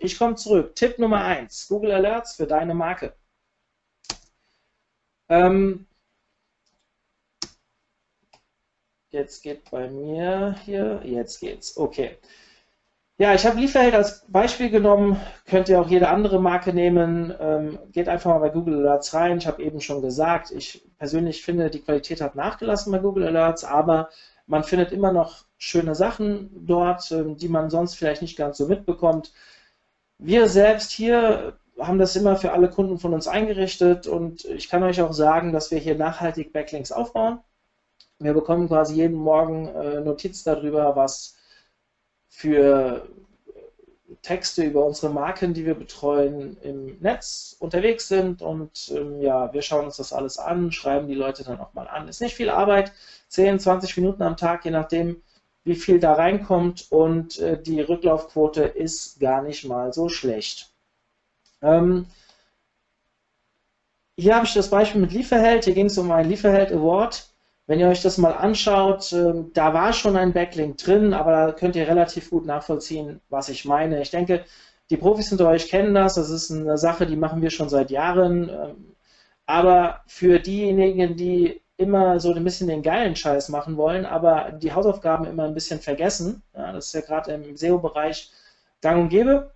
ich komme zurück. Tipp Nummer 1, Google Alerts für deine Marke. Ähm, jetzt geht bei mir hier, jetzt geht's. Okay. Ja, ich habe Lieferheld als Beispiel genommen, könnt ihr auch jede andere Marke nehmen. Ähm, geht einfach mal bei Google Alerts rein. Ich habe eben schon gesagt, ich persönlich finde, die Qualität hat nachgelassen bei Google Alerts, aber man findet immer noch schöne Sachen dort, ähm, die man sonst vielleicht nicht ganz so mitbekommt. Wir selbst hier haben das immer für alle Kunden von uns eingerichtet und ich kann euch auch sagen, dass wir hier nachhaltig Backlinks aufbauen. Wir bekommen quasi jeden Morgen äh, Notiz darüber, was für Texte über unsere Marken, die wir betreuen, im Netz unterwegs sind und ähm, ja, wir schauen uns das alles an, schreiben die Leute dann auch mal an. Ist nicht viel Arbeit, 10, 20 Minuten am Tag, je nachdem, wie viel da reinkommt und äh, die Rücklaufquote ist gar nicht mal so schlecht. Ähm, hier habe ich das Beispiel mit Lieferheld, hier ging es um einen Lieferheld Award. Wenn ihr euch das mal anschaut, ähm, da war schon ein Backlink drin, aber da könnt ihr relativ gut nachvollziehen, was ich meine. Ich denke, die Profis unter euch kennen das, das ist eine Sache, die machen wir schon seit Jahren. Ähm, aber für diejenigen, die immer so ein bisschen den geilen Scheiß machen wollen, aber die Hausaufgaben immer ein bisschen vergessen, ja, das ist ja gerade im SEO-Bereich gang und gäbe,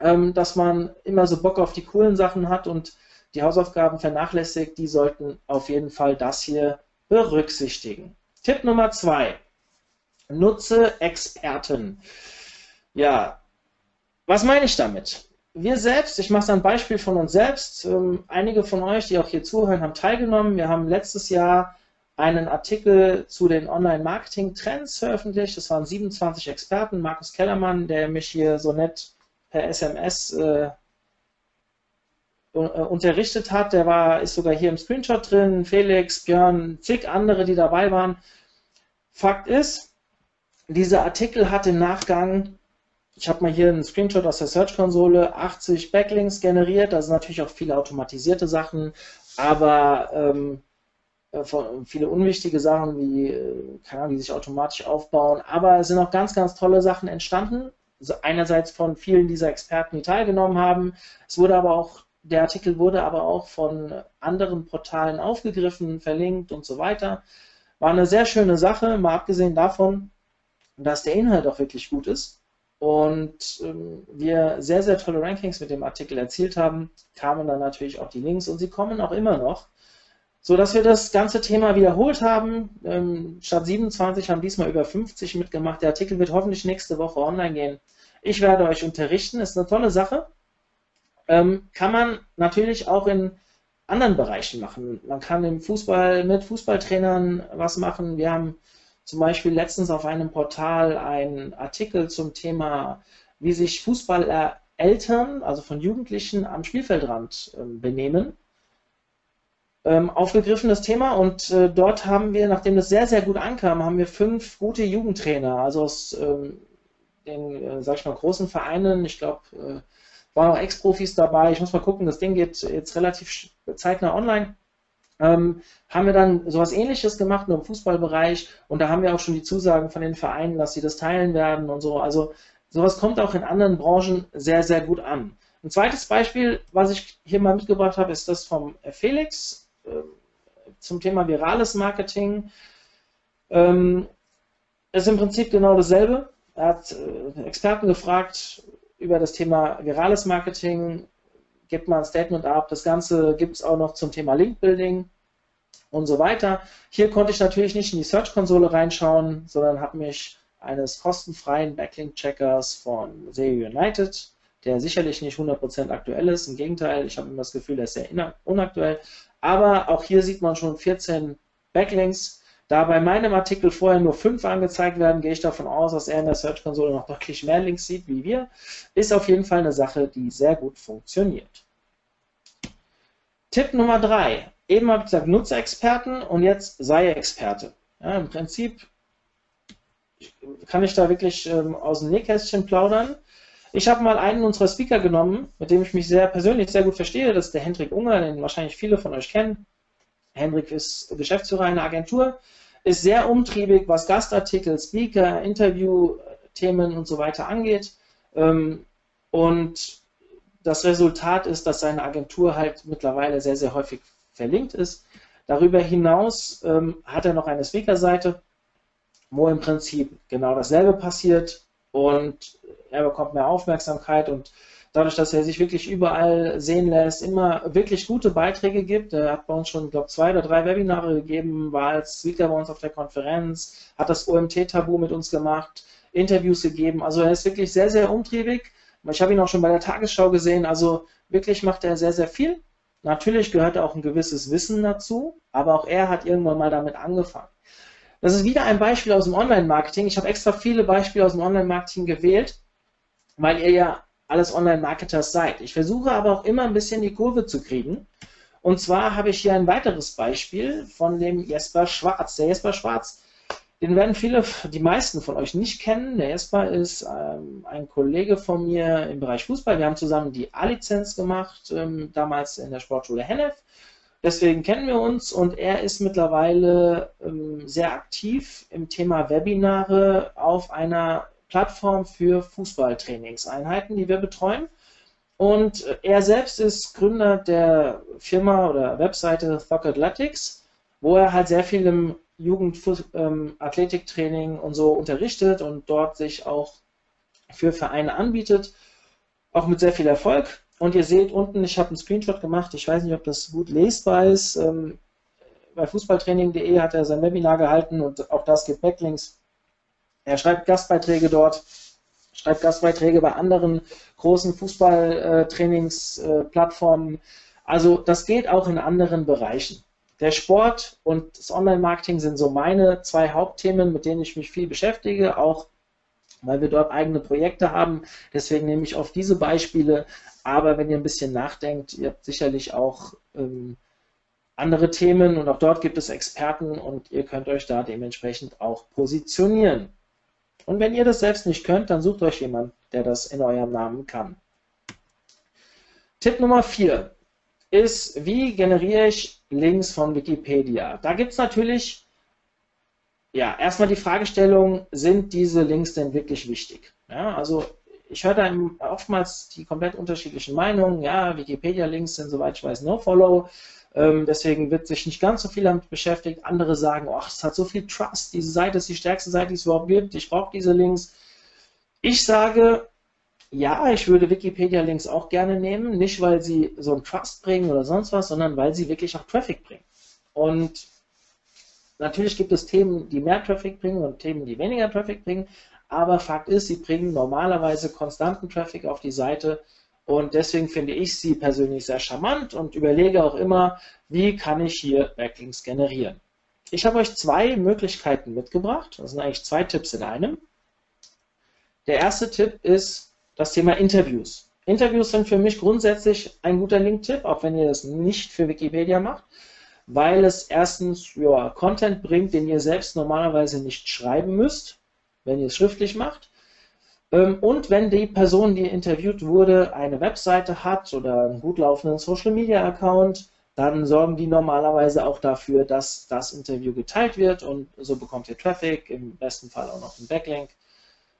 ähm, dass man immer so Bock auf die coolen Sachen hat und die Hausaufgaben vernachlässigt, die sollten auf jeden Fall das hier berücksichtigen. Tipp Nummer zwei. Nutze Experten. Ja, was meine ich damit? Wir selbst, ich mache ein Beispiel von uns selbst. Ähm, einige von euch, die auch hier zuhören, haben teilgenommen. Wir haben letztes Jahr einen Artikel zu den Online-Marketing-Trends veröffentlicht. Das waren 27 Experten. Markus Kellermann, der mich hier so nett per SMS äh, äh, unterrichtet hat. Der war, ist sogar hier im Screenshot drin. Felix, Björn, zig andere, die dabei waren. Fakt ist, dieser Artikel hat im Nachgang, ich habe mal hier einen Screenshot aus der Search-Konsole, 80 Backlinks generiert. Da sind natürlich auch viele automatisierte Sachen, aber ähm, äh, viele unwichtige Sachen, wie, äh, keine Ahnung, die sich automatisch aufbauen. Aber es sind auch ganz, ganz tolle Sachen entstanden. Also einerseits von vielen dieser Experten, die teilgenommen haben. Es wurde aber auch der Artikel wurde aber auch von anderen Portalen aufgegriffen, verlinkt und so weiter. War eine sehr schöne Sache, mal abgesehen davon, dass der Inhalt auch wirklich gut ist und ähm, wir sehr, sehr tolle Rankings mit dem Artikel erzielt haben, kamen dann natürlich auch die Links und sie kommen auch immer noch, sodass wir das ganze Thema wiederholt haben. Ähm, statt 27 haben diesmal über 50 mitgemacht. Der Artikel wird hoffentlich nächste Woche online gehen. Ich werde euch unterrichten, ist eine tolle Sache ähm, kann man natürlich auch in anderen Bereichen machen. Man kann im Fußball mit Fußballtrainern was machen. Wir haben zum Beispiel letztens auf einem Portal einen Artikel zum Thema, wie sich Fußballereltern, also von Jugendlichen am Spielfeldrand äh, benehmen. Ähm, aufgegriffen das Thema und äh, dort haben wir, nachdem das sehr, sehr gut ankam, haben wir fünf gute Jugendtrainer, also aus ähm, den, äh, sag ich mal, großen Vereinen, ich glaube, äh, waren auch Ex-Profis dabei. Ich muss mal gucken, das Ding geht jetzt relativ zeitnah online. Ähm, haben wir dann sowas ähnliches gemacht, nur im Fußballbereich und da haben wir auch schon die Zusagen von den Vereinen, dass sie das teilen werden und so. Also sowas kommt auch in anderen Branchen sehr, sehr gut an. Ein zweites Beispiel, was ich hier mal mitgebracht habe, ist das vom Felix äh, zum Thema virales Marketing. Ähm, ist im Prinzip genau dasselbe. Er hat äh, Experten gefragt, über das Thema virales Marketing, gibt mal ein Statement ab. Das Ganze gibt es auch noch zum Thema Link-Building und so weiter. Hier konnte ich natürlich nicht in die Search-Konsole reinschauen, sondern habe mich eines kostenfreien Backlink-Checkers von SEO United, der sicherlich nicht 100% aktuell ist. Im Gegenteil, ich habe immer das Gefühl, er ist sehr unaktuell. Aber auch hier sieht man schon 14 Backlinks da bei meinem Artikel vorher nur fünf angezeigt werden, gehe ich davon aus, dass er in der Search-Konsole noch deutlich mehr Links sieht wie wir. Ist auf jeden Fall eine Sache, die sehr gut funktioniert. Tipp Nummer drei. Eben habe ich gesagt, nutze Experten und jetzt sei Experte. Ja, Im Prinzip kann ich da wirklich ähm, aus dem Nähkästchen plaudern. Ich habe mal einen unserer Speaker genommen, mit dem ich mich sehr persönlich sehr gut verstehe. Das ist der Hendrik Unger, den wahrscheinlich viele von euch kennen. Hendrik ist Geschäftsführer einer Agentur, ist sehr umtriebig, was Gastartikel, Speaker, Interviewthemen und so weiter angeht. Ähm, Und das Resultat ist, dass seine Agentur halt mittlerweile sehr, sehr häufig verlinkt ist. Darüber hinaus ähm, hat er noch eine Speaker-Seite, wo im Prinzip genau dasselbe passiert und er bekommt mehr Aufmerksamkeit und dadurch, dass er sich wirklich überall sehen lässt, immer wirklich gute Beiträge gibt. Er hat bei uns schon, glaube zwei oder drei Webinare gegeben, war als Speaker bei uns auf der Konferenz, hat das OMT-Tabu mit uns gemacht, Interviews gegeben. Also er ist wirklich sehr, sehr umtriebig. Ich habe ihn auch schon bei der Tagesschau gesehen. Also wirklich macht er sehr, sehr viel. Natürlich gehört auch ein gewisses Wissen dazu, aber auch er hat irgendwann mal damit angefangen. Das ist wieder ein Beispiel aus dem Online-Marketing. Ich habe extra viele Beispiele aus dem Online-Marketing gewählt, weil ihr ja alles Online-Marketers seid. Ich versuche aber auch immer ein bisschen die Kurve zu kriegen. Und zwar habe ich hier ein weiteres Beispiel von dem Jesper Schwarz. Der Jesper Schwarz den werden viele, die meisten von euch nicht kennen. Der Jesper ist ähm, ein Kollege von mir im Bereich Fußball. Wir haben zusammen die A-Lizenz gemacht, ähm, damals in der Sportschule Hennef. Deswegen kennen wir uns und er ist mittlerweile ähm, sehr aktiv im Thema Webinare auf einer Plattform für Fußballtrainingseinheiten, die wir betreuen. Und er selbst ist Gründer der Firma oder Webseite Thug Athletics, wo er halt sehr viel im Jugendathletiktraining ähm, und so unterrichtet und dort sich auch für Vereine anbietet, auch mit sehr viel Erfolg. Und ihr seht unten, ich habe einen Screenshot gemacht, ich weiß nicht, ob das gut lesbar ist. Ähm, bei fußballtraining.de hat er sein Webinar gehalten und auch das gibt Backlinks. Er schreibt Gastbeiträge dort, schreibt Gastbeiträge bei anderen großen Fußballtrainingsplattformen. Also das geht auch in anderen Bereichen der Sport und das Online-Marketing sind so meine zwei Hauptthemen, mit denen ich mich viel beschäftige, auch weil wir dort eigene Projekte haben. Deswegen nehme ich oft diese Beispiele. Aber wenn ihr ein bisschen nachdenkt, ihr habt sicherlich auch ähm, andere Themen und auch dort gibt es Experten und ihr könnt euch da dementsprechend auch positionieren. Und wenn ihr das selbst nicht könnt, dann sucht euch jemand, der das in eurem Namen kann. Tipp Nummer 4 ist, wie generiere ich Links von Wikipedia? Da gibt es natürlich, ja, erstmal die Fragestellung, sind diese Links denn wirklich wichtig? Ja, also ich höre da oftmals die komplett unterschiedlichen Meinungen, ja, Wikipedia-Links sind, soweit ich weiß, No-Follow, ähm, deswegen wird sich nicht ganz so viel damit beschäftigt. Andere sagen, ach, es hat so viel Trust, diese Seite ist die stärkste Seite, die es überhaupt gibt, ich brauche diese Links. Ich sage, ja, ich würde Wikipedia-Links auch gerne nehmen, nicht weil sie so einen Trust bringen oder sonst was, sondern weil sie wirklich auch Traffic bringen. Und natürlich gibt es Themen, die mehr Traffic bringen und Themen, die weniger Traffic bringen, aber Fakt ist, sie bringen normalerweise konstanten Traffic auf die Seite und deswegen finde ich sie persönlich sehr charmant und überlege auch immer, wie kann ich hier Backlinks generieren. Ich habe euch zwei Möglichkeiten mitgebracht, das sind eigentlich zwei Tipps in einem. Der erste Tipp ist, das Thema Interviews. Interviews sind für mich grundsätzlich ein guter Link-Tipp, auch wenn ihr das nicht für Wikipedia macht, weil es erstens ja, Content bringt, den ihr selbst normalerweise nicht schreiben müsst, wenn ihr es schriftlich macht. Ähm, und wenn die Person, die interviewt wurde, eine Webseite hat oder einen gut laufenden Social-Media-Account, dann sorgen die normalerweise auch dafür, dass das Interview geteilt wird und so bekommt ihr Traffic, im besten Fall auch noch einen Backlink.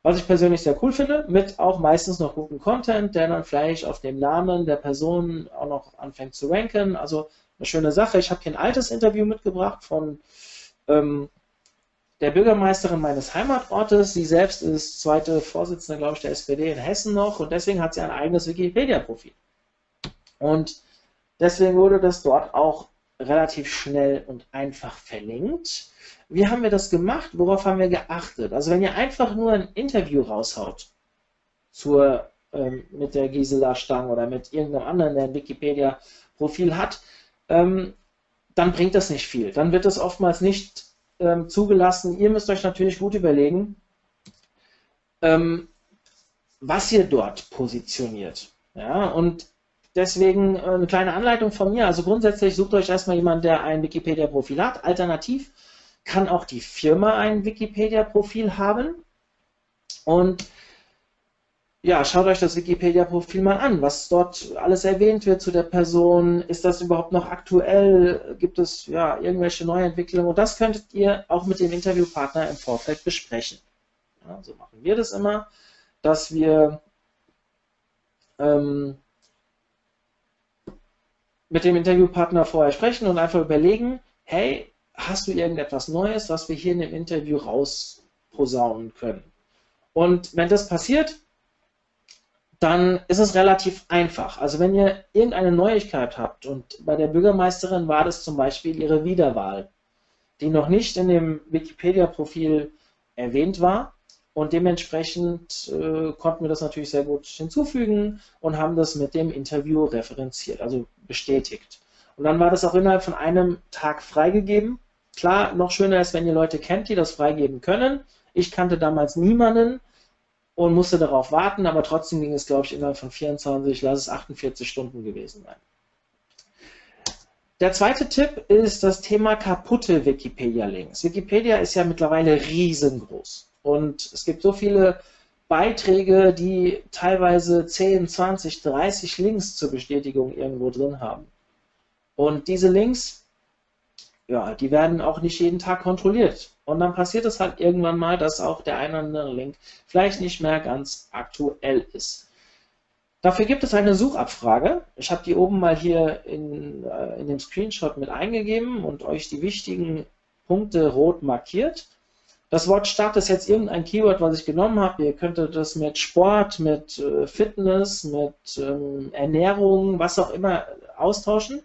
Was ich persönlich sehr cool finde, mit auch meistens noch guten Content, der dann vielleicht auf dem Namen der Person auch noch anfängt zu ranken. Also eine schöne Sache. Ich habe hier ein altes Interview mitgebracht von ähm, der Bürgermeisterin meines Heimatortes. Sie selbst ist zweite Vorsitzende, glaube ich, der SPD in Hessen noch und deswegen hat sie ein eigenes Wikipedia-Profil. Und deswegen wurde das dort auch relativ schnell und einfach verlinkt. Wie haben wir das gemacht? Worauf haben wir geachtet? Also wenn ihr einfach nur ein Interview raushaut zur, ähm, mit der Gisela Stang oder mit irgendeinem anderen, der ein Wikipedia-Profil hat, ähm, dann bringt das nicht viel. Dann wird das oftmals nicht ähm, zugelassen. Ihr müsst euch natürlich gut überlegen, ähm, was ihr dort positioniert. Ja, und deswegen äh, eine kleine Anleitung von mir. Also grundsätzlich sucht euch erstmal jemanden, der ein Wikipedia-Profil hat. Alternativ kann auch die Firma ein Wikipedia-Profil haben. Und ja, schaut euch das Wikipedia-Profil mal an, was dort alles erwähnt wird zu der Person. Ist das überhaupt noch aktuell? Gibt es ja irgendwelche Neuentwicklungen? Und das könntet ihr auch mit dem Interviewpartner im Vorfeld besprechen. Ja, so machen wir das immer, dass wir ähm, mit dem Interviewpartner vorher sprechen und einfach überlegen, hey, hast du irgendetwas Neues, was wir hier in dem Interview rausposaunen können? Und wenn das passiert, dann ist es relativ einfach. Also wenn ihr irgendeine Neuigkeit habt und bei der Bürgermeisterin war das zum Beispiel ihre Wiederwahl, die noch nicht in dem Wikipedia-Profil erwähnt war und dementsprechend äh, konnten wir das natürlich sehr gut hinzufügen und haben das mit dem Interview referenziert, also bestätigt. Und dann war das auch innerhalb von einem Tag freigegeben. Klar, noch schöner ist, wenn ihr Leute kennt, die das freigeben können. Ich kannte damals niemanden, und musste darauf warten, aber trotzdem ging es, glaube ich, innerhalb von 24, lass es 48 Stunden gewesen sein. Der zweite Tipp ist das Thema kaputte Wikipedia-Links. Wikipedia ist ja mittlerweile riesengroß und es gibt so viele Beiträge, die teilweise 10, 20, 30 Links zur Bestätigung irgendwo drin haben. Und diese Links, ja, die werden auch nicht jeden Tag kontrolliert. Und dann passiert es halt irgendwann mal, dass auch der eine oder andere Link vielleicht nicht mehr ganz aktuell ist. Dafür gibt es eine Suchabfrage. Ich habe die oben mal hier in, äh, in dem Screenshot mit eingegeben und euch die wichtigen Punkte rot markiert. Das Wort Start ist jetzt irgendein Keyword, was ich genommen habe. Ihr könntet das mit Sport, mit äh, Fitness, mit ähm, Ernährung, was auch immer austauschen.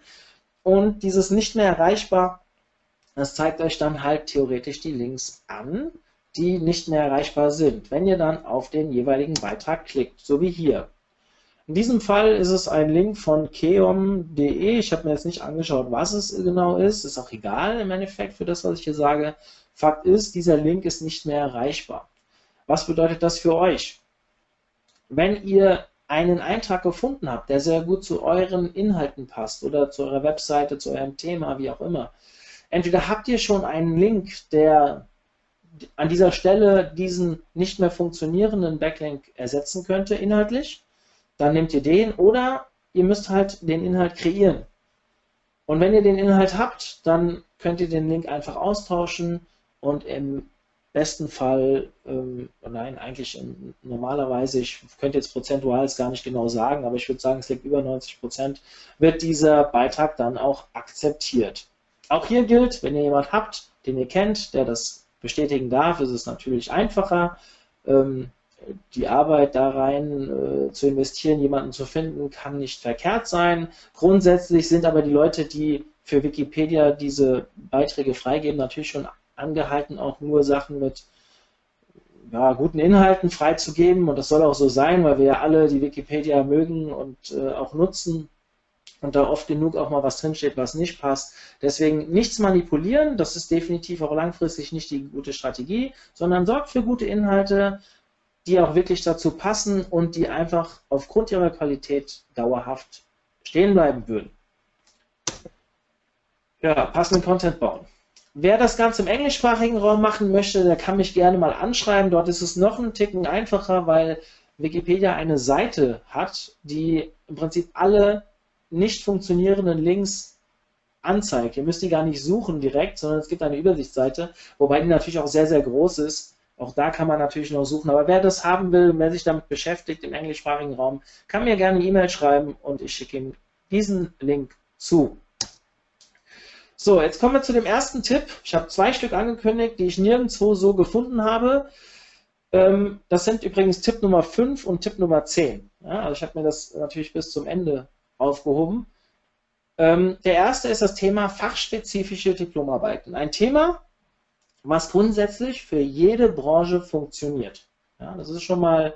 Und dieses nicht mehr erreichbar das zeigt euch dann halt theoretisch die Links an, die nicht mehr erreichbar sind, wenn ihr dann auf den jeweiligen Beitrag klickt, so wie hier. In diesem Fall ist es ein Link von keom.de. Ich habe mir jetzt nicht angeschaut, was es genau ist. Ist auch egal im Endeffekt für das, was ich hier sage. Fakt ist, dieser Link ist nicht mehr erreichbar. Was bedeutet das für euch? Wenn ihr einen Eintrag gefunden habt, der sehr gut zu euren Inhalten passt oder zu eurer Webseite, zu eurem Thema, wie auch immer, entweder habt ihr schon einen Link, der an dieser Stelle diesen nicht mehr funktionierenden Backlink ersetzen könnte inhaltlich, dann nehmt ihr den oder ihr müsst halt den Inhalt kreieren. Und wenn ihr den Inhalt habt, dann könnt ihr den Link einfach austauschen und im besten Fall, ähm, nein, eigentlich in, normalerweise, ich könnte jetzt prozentual gar nicht genau sagen, aber ich würde sagen, es liegt über 90 Prozent, wird dieser Beitrag dann auch akzeptiert. Auch hier gilt, wenn ihr jemanden habt, den ihr kennt, der das bestätigen darf, ist es natürlich einfacher. Ähm, die Arbeit da rein äh, zu investieren, jemanden zu finden, kann nicht verkehrt sein. Grundsätzlich sind aber die Leute, die für Wikipedia diese Beiträge freigeben, natürlich schon angehalten, auch nur Sachen mit ja, guten Inhalten freizugeben. Und das soll auch so sein, weil wir ja alle die Wikipedia mögen und äh, auch nutzen und da oft genug auch mal was drinsteht, was nicht passt. Deswegen nichts manipulieren, das ist definitiv auch langfristig nicht die gute Strategie, sondern sorgt für gute Inhalte, die auch wirklich dazu passen und die einfach aufgrund ihrer Qualität dauerhaft stehen bleiben würden. Ja, passenden Content bauen. Wer das Ganze im englischsprachigen Raum machen möchte, der kann mich gerne mal anschreiben. Dort ist es noch einen Ticken einfacher, weil Wikipedia eine Seite hat, die im Prinzip alle nicht funktionierenden Links anzeigt. Ihr müsst die gar nicht suchen direkt, sondern es gibt eine Übersichtsseite, wobei die natürlich auch sehr, sehr groß ist. Auch da kann man natürlich noch suchen. Aber wer das haben will, wer sich damit beschäftigt im englischsprachigen Raum, kann mir gerne eine E-Mail schreiben und ich schicke ihm diesen Link zu. So, jetzt kommen wir zu dem ersten Tipp. Ich habe zwei Stück angekündigt, die ich nirgendwo so gefunden habe. Ähm, das sind übrigens Tipp Nummer 5 und Tipp Nummer 10. also ich habe mir das natürlich bis zum Ende aufgehoben. Ähm, der erste ist das Thema fachspezifische Diplomarbeiten. Ein Thema, was grundsätzlich für jede Branche funktioniert. Ja, das ist schon mal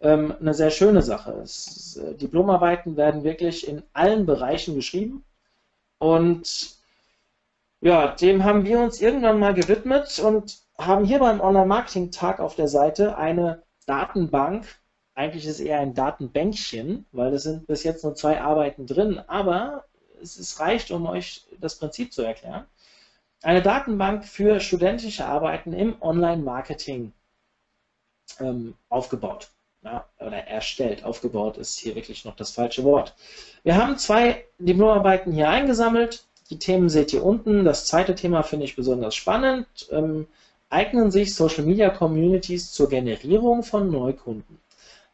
ähm, eine sehr schöne Sache. Es, äh, Diplomarbeiten werden wirklich in allen Bereichen geschrieben und ja, dem haben wir uns irgendwann mal gewidmet und haben hier beim Online-Marketing-Tag auf der Seite eine Datenbank eigentlich ist es eher ein Datenbänkchen, weil es sind bis jetzt nur zwei Arbeiten drin, aber es, es reicht, um euch das Prinzip zu erklären. Eine Datenbank für studentische Arbeiten im Online-Marketing ähm, aufgebaut. Ja, oder erstellt. Aufgebaut ist hier wirklich noch das falsche Wort. Wir haben zwei Diplomarbeiten hier eingesammelt. Die Themen seht ihr unten. Das zweite Thema finde ich besonders spannend. Ähm, eignen sich Social Media Communities zur Generierung von Neukunden?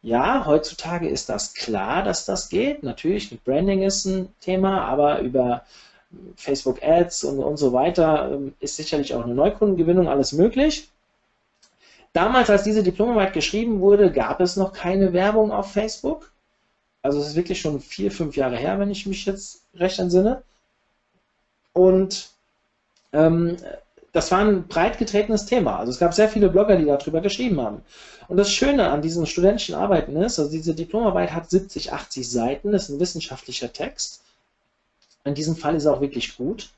Ja, heutzutage ist das klar, dass das geht. Natürlich, mit Branding ist ein Thema, aber über Facebook Ads und, und so weiter ähm, ist sicherlich auch eine Neukundengewinnung alles möglich. Damals, als diese Diplomarbeit geschrieben wurde, gab es noch keine Werbung auf Facebook. Also es ist wirklich schon vier, fünf Jahre her, wenn ich mich jetzt recht entsinne. Und ähm, das war ein breit getretenes Thema. Also es gab sehr viele Blogger, die darüber geschrieben haben. Und das Schöne an diesen studentischen Arbeiten ist, also diese Diplomarbeit hat 70, 80 Seiten, das ist ein wissenschaftlicher Text. In diesem Fall ist er auch wirklich gut.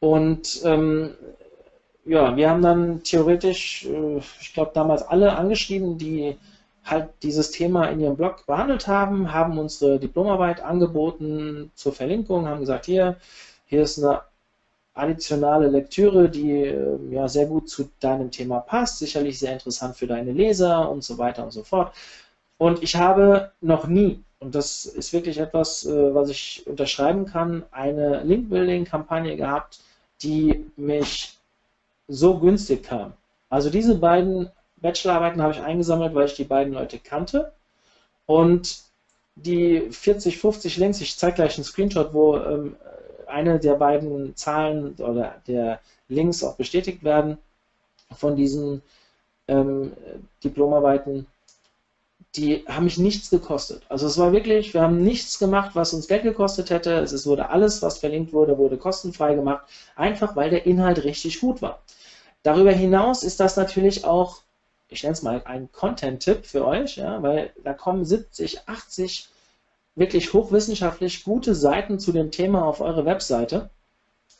Und ähm, ja, wir haben dann theoretisch, äh, ich glaube damals alle angeschrieben, die halt dieses Thema in ihrem Blog behandelt haben, haben unsere Diplomarbeit angeboten zur Verlinkung, haben gesagt, hier, hier ist eine additionale Lektüre, die äh, ja sehr gut zu deinem Thema passt, sicherlich sehr interessant für deine Leser und so weiter und so fort. Und ich habe noch nie, und das ist wirklich etwas, äh, was ich unterschreiben kann, eine Link-Building-Kampagne gehabt, die mich so günstig kam. Also diese beiden Bachelorarbeiten habe ich eingesammelt, weil ich die beiden Leute kannte. Und die 40, 50 Links, ich zeige gleich einen Screenshot, wo ähm, eine der beiden Zahlen oder der Links auch bestätigt werden von diesen ähm, Diplomarbeiten, die haben mich nichts gekostet. Also es war wirklich, wir haben nichts gemacht, was uns Geld gekostet hätte. Es wurde alles, was verlinkt wurde, wurde kostenfrei gemacht, einfach weil der Inhalt richtig gut war. Darüber hinaus ist das natürlich auch, ich nenne es mal ein Content-Tipp für euch, ja, weil da kommen 70, 80 wirklich hochwissenschaftlich gute Seiten zu dem Thema auf eure Webseite,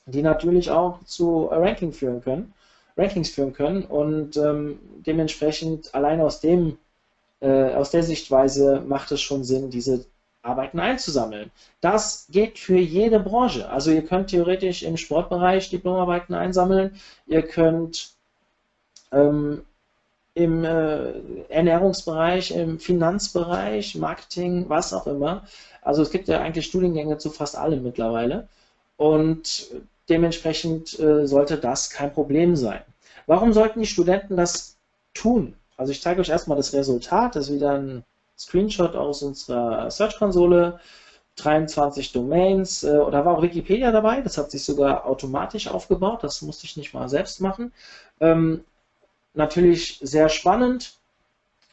die natürlich auch zu Ranking führen können, Rankings führen können und ähm, dementsprechend allein aus dem äh, aus der Sichtweise macht es schon Sinn, diese Arbeiten einzusammeln. Das geht für jede Branche. Also ihr könnt theoretisch im Sportbereich Diplomarbeiten einsammeln, ihr könnt ähm, im äh, Ernährungsbereich, im Finanzbereich, Marketing, was auch immer. Also es gibt ja eigentlich Studiengänge zu fast allem mittlerweile und dementsprechend äh, sollte das kein Problem sein. Warum sollten die Studenten das tun? Also ich zeige euch erstmal das Resultat, das ist wieder ein Screenshot aus unserer Search-Konsole. 23 Domains, äh, da war auch Wikipedia dabei, das hat sich sogar automatisch aufgebaut, das musste ich nicht mal selbst machen. Ähm, natürlich sehr spannend,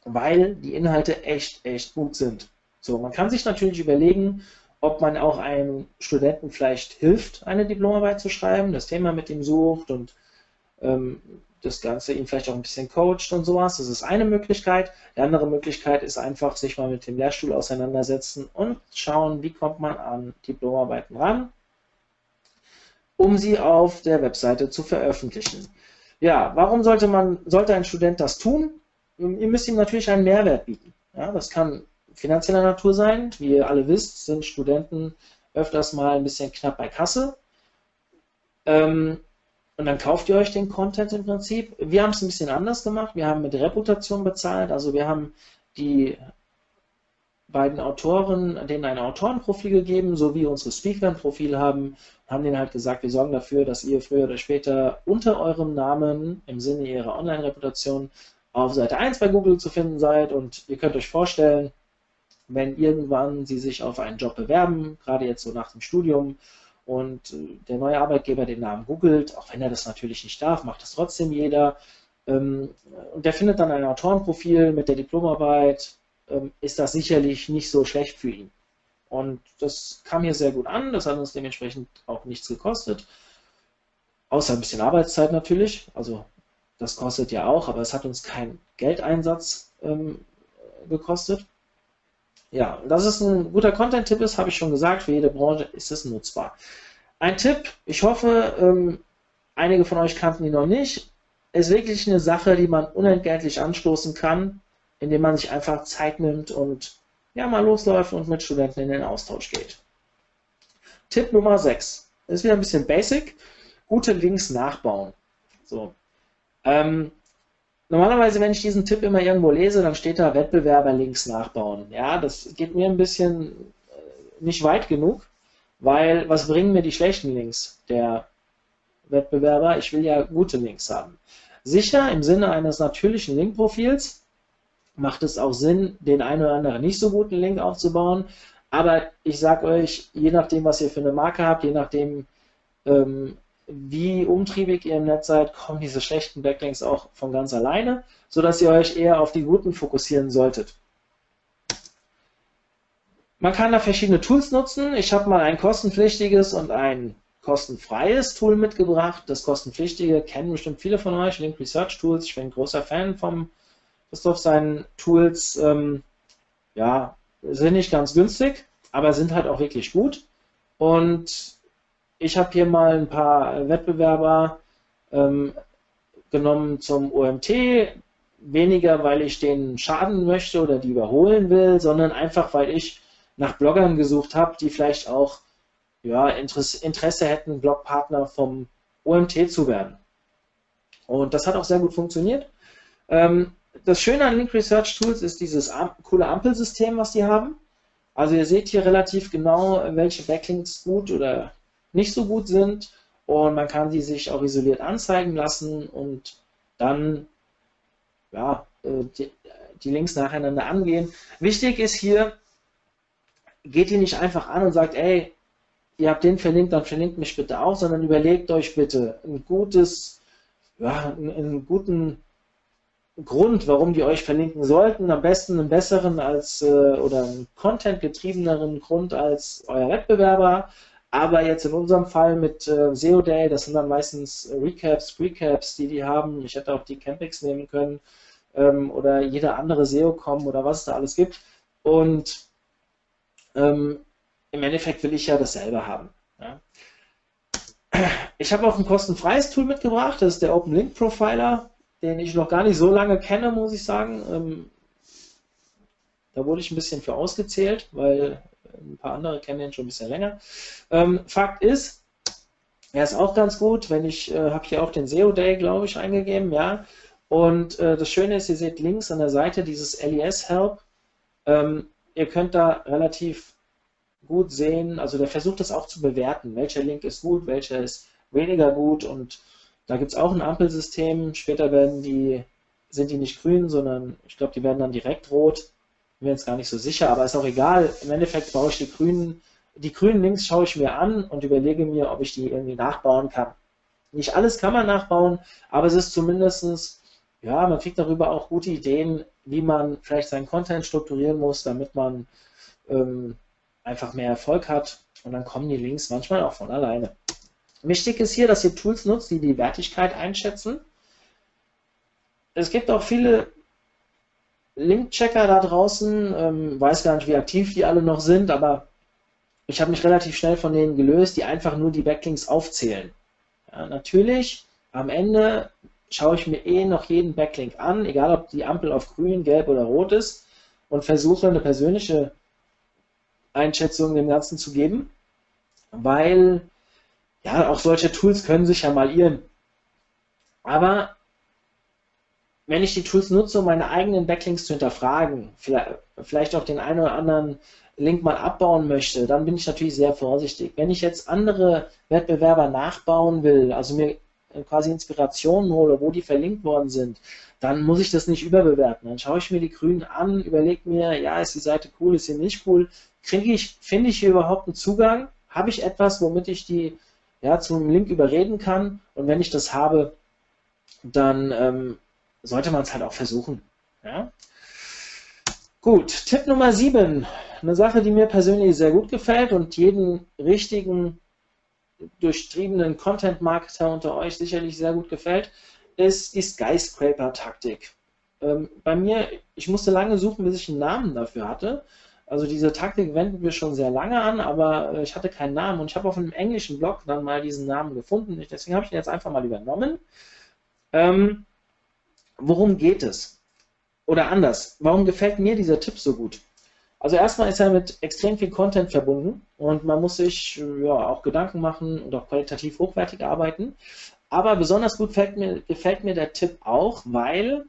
weil die Inhalte echt, echt gut sind. So, man kann sich natürlich überlegen, ob man auch einem Studenten vielleicht hilft, eine Diplomarbeit zu schreiben, das Thema mit ihm sucht und ähm, das Ganze ihn vielleicht auch ein bisschen coacht und sowas. Das ist eine Möglichkeit. Die andere Möglichkeit ist einfach, sich mal mit dem Lehrstuhl auseinandersetzen und schauen, wie kommt man an Diplomarbeiten ran, um sie auf der Webseite zu veröffentlichen. Ja, warum sollte man, sollte ein Student das tun? Ihr müsst ihm natürlich einen Mehrwert bieten. Ja, das kann finanzieller Natur sein. Wie ihr alle wisst, sind Studenten öfters mal ein bisschen knapp bei Kasse. Ähm, und dann kauft ihr euch den Content im Prinzip. Wir haben es ein bisschen anders gemacht. Wir haben mit Reputation bezahlt. Also wir haben die beiden Autoren, denen ein Autorenprofil gegeben, so wie unsere Speaker ein Profil haben, haben denen halt gesagt, wir sorgen dafür, dass ihr früher oder später unter eurem Namen im Sinne ihrer Online-Reputation auf Seite 1 bei Google zu finden seid und ihr könnt euch vorstellen, wenn irgendwann sie sich auf einen Job bewerben, gerade jetzt so nach dem Studium und der neue Arbeitgeber den Namen googelt, auch wenn er das natürlich nicht darf, macht das trotzdem jeder. Ähm, und der findet dann ein Autorenprofil mit der Diplomarbeit, ist das sicherlich nicht so schlecht für ihn. Und das kam hier sehr gut an, das hat uns dementsprechend auch nichts gekostet. Außer ein bisschen Arbeitszeit natürlich, also das kostet ja auch, aber es hat uns keinen Geldeinsatz ähm, gekostet. Ja, dass es ein guter Content-Tipp ist, habe ich schon gesagt, für jede Branche ist es nutzbar. Ein Tipp, ich hoffe, ähm, einige von euch kannten ihn noch nicht, ist wirklich eine Sache, die man unentgeltlich anstoßen kann, indem man sich einfach Zeit nimmt und ja, mal losläuft und mit Studenten in den Austausch geht. Tipp Nummer 6. ist wieder ein bisschen basic. Gute Links nachbauen. So. Ähm, normalerweise, wenn ich diesen Tipp immer irgendwo lese, dann steht da Wettbewerber-Links nachbauen. Ja, das geht mir ein bisschen äh, nicht weit genug, weil was bringen mir die schlechten Links der Wettbewerber? Ich will ja gute Links haben. Sicher im Sinne eines natürlichen Linkprofils macht es auch Sinn, den einen oder anderen nicht so guten Link aufzubauen. Aber ich sage euch, je nachdem, was ihr für eine Marke habt, je nachdem, ähm, wie umtriebig ihr im Netz seid, kommen diese schlechten Backlinks auch von ganz alleine, sodass ihr euch eher auf die guten fokussieren solltet. Man kann da verschiedene Tools nutzen. Ich habe mal ein kostenpflichtiges und ein kostenfreies Tool mitgebracht. Das kostenpflichtige kennen bestimmt viele von euch, Link Research Tools. Ich bin großer Fan vom Christoph seinen Tools. Ähm, ja, sind nicht ganz günstig, aber sind halt auch wirklich gut. Und ich habe hier mal ein paar Wettbewerber ähm, genommen zum OMT. Weniger, weil ich denen schaden möchte oder die überholen will, sondern einfach, weil ich nach Bloggern gesucht habe, die vielleicht auch ja, Interesse hätten, Blogpartner vom OMT zu werden. Und das hat auch sehr gut funktioniert. Ähm, das Schöne an Link Research Tools ist dieses coole Ampelsystem, was die haben. Also ihr seht hier relativ genau, welche Backlinks gut oder nicht so gut sind und man kann sie sich auch isoliert anzeigen lassen und dann ja, äh, die, die Links nacheinander angehen. Wichtig ist hier, geht ihr nicht einfach an und sagt, ey, ihr habt den verlinkt, dann verlinkt mich bitte auch, sondern überlegt euch bitte ein gutes, ja, einen guten Grund, warum die euch verlinken sollten. Am besten einen besseren als äh, oder einen contentgetriebeneren Grund als euer Wettbewerber. Aber jetzt in unserem Fall mit äh, SEO Day, das sind dann meistens Recaps, Recaps, die die haben. Ich hätte auch die Campix nehmen können ähm, oder jeder andere SEO-Com oder was es da alles gibt. Und ähm, im Endeffekt will ich ja dasselbe haben. Ja. Ich habe auch ein kostenfreies Tool mitgebracht, das ist der Open Link Profiler, den ich noch gar nicht so lange kenne, muss ich sagen. Ähm, da wurde ich ein bisschen für ausgezählt, weil ein paar andere kennen den schon ein bisschen länger. Ähm, Fakt ist, er ist auch ganz gut, wenn ich, äh, habe hier auch den SEO Day, glaube ich, eingegeben, ja. Und äh, das Schöne ist, ihr seht links an der Seite dieses LES Help. Ähm, ihr könnt da relativ gut sehen, also der versucht das auch zu bewerten, welcher Link ist gut, welcher ist weniger gut und da gibt es auch ein Ampelsystem. Später werden die, sind die nicht grün, sondern ich glaube, die werden dann direkt rot bin mir jetzt gar nicht so sicher, aber ist auch egal. Im Endeffekt baue ich die grünen, die grünen Links schaue ich mir an und überlege mir, ob ich die irgendwie nachbauen kann. Nicht alles kann man nachbauen, aber es ist zumindestens ja, man kriegt darüber auch gute Ideen, wie man vielleicht seinen Content strukturieren muss, damit man ähm, einfach mehr Erfolg hat und dann kommen die Links manchmal auch von alleine. Wichtig ist hier, dass ihr Tools nutzt, die die Wertigkeit einschätzen. Es gibt auch viele Link-Checker da draußen, ähm, weiß gar nicht, wie aktiv die alle noch sind, aber ich habe mich relativ schnell von denen gelöst, die einfach nur die Backlinks aufzählen. Ja, natürlich, am Ende schaue ich mir eh noch jeden Backlink an, egal ob die Ampel auf grün, gelb oder rot ist, und versuche eine persönliche Einschätzung dem Ganzen zu geben, weil ja, auch solche Tools können sich ja mal irren. Aber wenn ich die Tools nutze, um meine eigenen Backlinks zu hinterfragen, vielleicht auch den einen oder anderen Link mal abbauen möchte, dann bin ich natürlich sehr vorsichtig. Wenn ich jetzt andere Wettbewerber nachbauen will, also mir quasi Inspirationen hole, wo die verlinkt worden sind, dann muss ich das nicht überbewerten. Dann schaue ich mir die Grünen an, überlege mir, ja, ist die Seite cool, ist sie nicht cool, kriege ich, finde ich hier überhaupt einen Zugang? Habe ich etwas, womit ich die ja, zum Link überreden kann? Und wenn ich das habe, dann ähm, sollte man es halt auch versuchen. Ja? Gut, Tipp Nummer 7. Eine Sache, die mir persönlich sehr gut gefällt und jeden richtigen, durchtriebenen Content-Marketer unter euch sicherlich sehr gut gefällt, ist die Skyscraper-Taktik. Ähm, bei mir, ich musste lange suchen, bis ich einen Namen dafür hatte. Also diese Taktik wenden wir schon sehr lange an, aber äh, ich hatte keinen Namen und ich habe auf einem englischen Blog dann mal diesen Namen gefunden. Deswegen habe ich ihn jetzt einfach mal übernommen. Ähm, worum geht es? Oder anders, warum gefällt mir dieser Tipp so gut? Also erstmal ist er mit extrem viel Content verbunden und man muss sich ja, auch Gedanken machen und auch qualitativ hochwertig arbeiten. Aber besonders gut gefällt mir, gefällt mir der Tipp auch, weil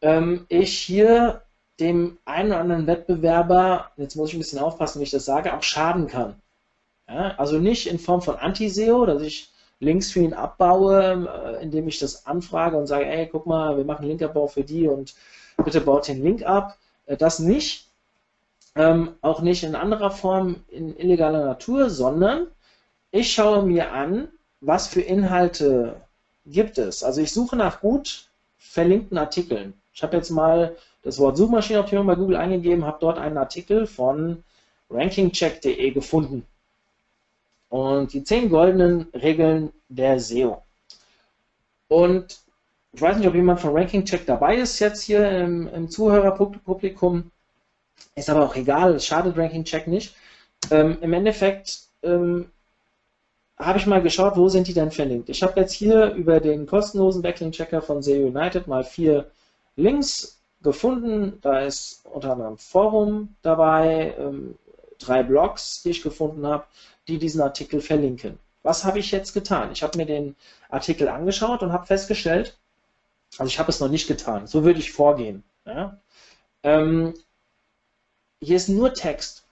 ähm, ich hier dem einen oder anderen Wettbewerber, jetzt muss ich ein bisschen aufpassen, wie ich das sage, auch schaden kann. Ja, also nicht in Form von Anti-SEO, dass ich Links für ihn abbaue, äh, indem ich das anfrage und sage, ey, guck mal, wir machen Linkabbau für die und bitte baut den Link ab. Äh, das nicht, ähm, auch nicht in anderer Form in illegaler Natur, sondern ich schaue mir an, was für Inhalte gibt es. Also ich suche nach gut verlinkten Artikeln. Ich habe jetzt mal das Wort Suchmaschinenoptimierung bei Google eingegeben, habe dort einen Artikel von rankingcheck.de gefunden. Und die zehn goldenen Regeln der SEO. Und ich weiß nicht, ob jemand von RankingCheck dabei ist jetzt hier im, im Zuhörerpublikum. Ist aber auch egal, es schadet RankingCheck nicht. Ähm, Im Endeffekt ähm, habe ich mal geschaut, wo sind die denn verlinkt. Ich habe jetzt hier über den kostenlosen Backlink-Checker von SEO United mal vier Links gefunden. Da ist unter anderem Forum dabei, ähm, drei Blogs, die ich gefunden habe, die diesen Artikel verlinken. Was habe ich jetzt getan? Ich habe mir den Artikel angeschaut und habe festgestellt, also ich habe es noch nicht getan, so würde ich vorgehen. Ja? Ähm, hier ist nur Text.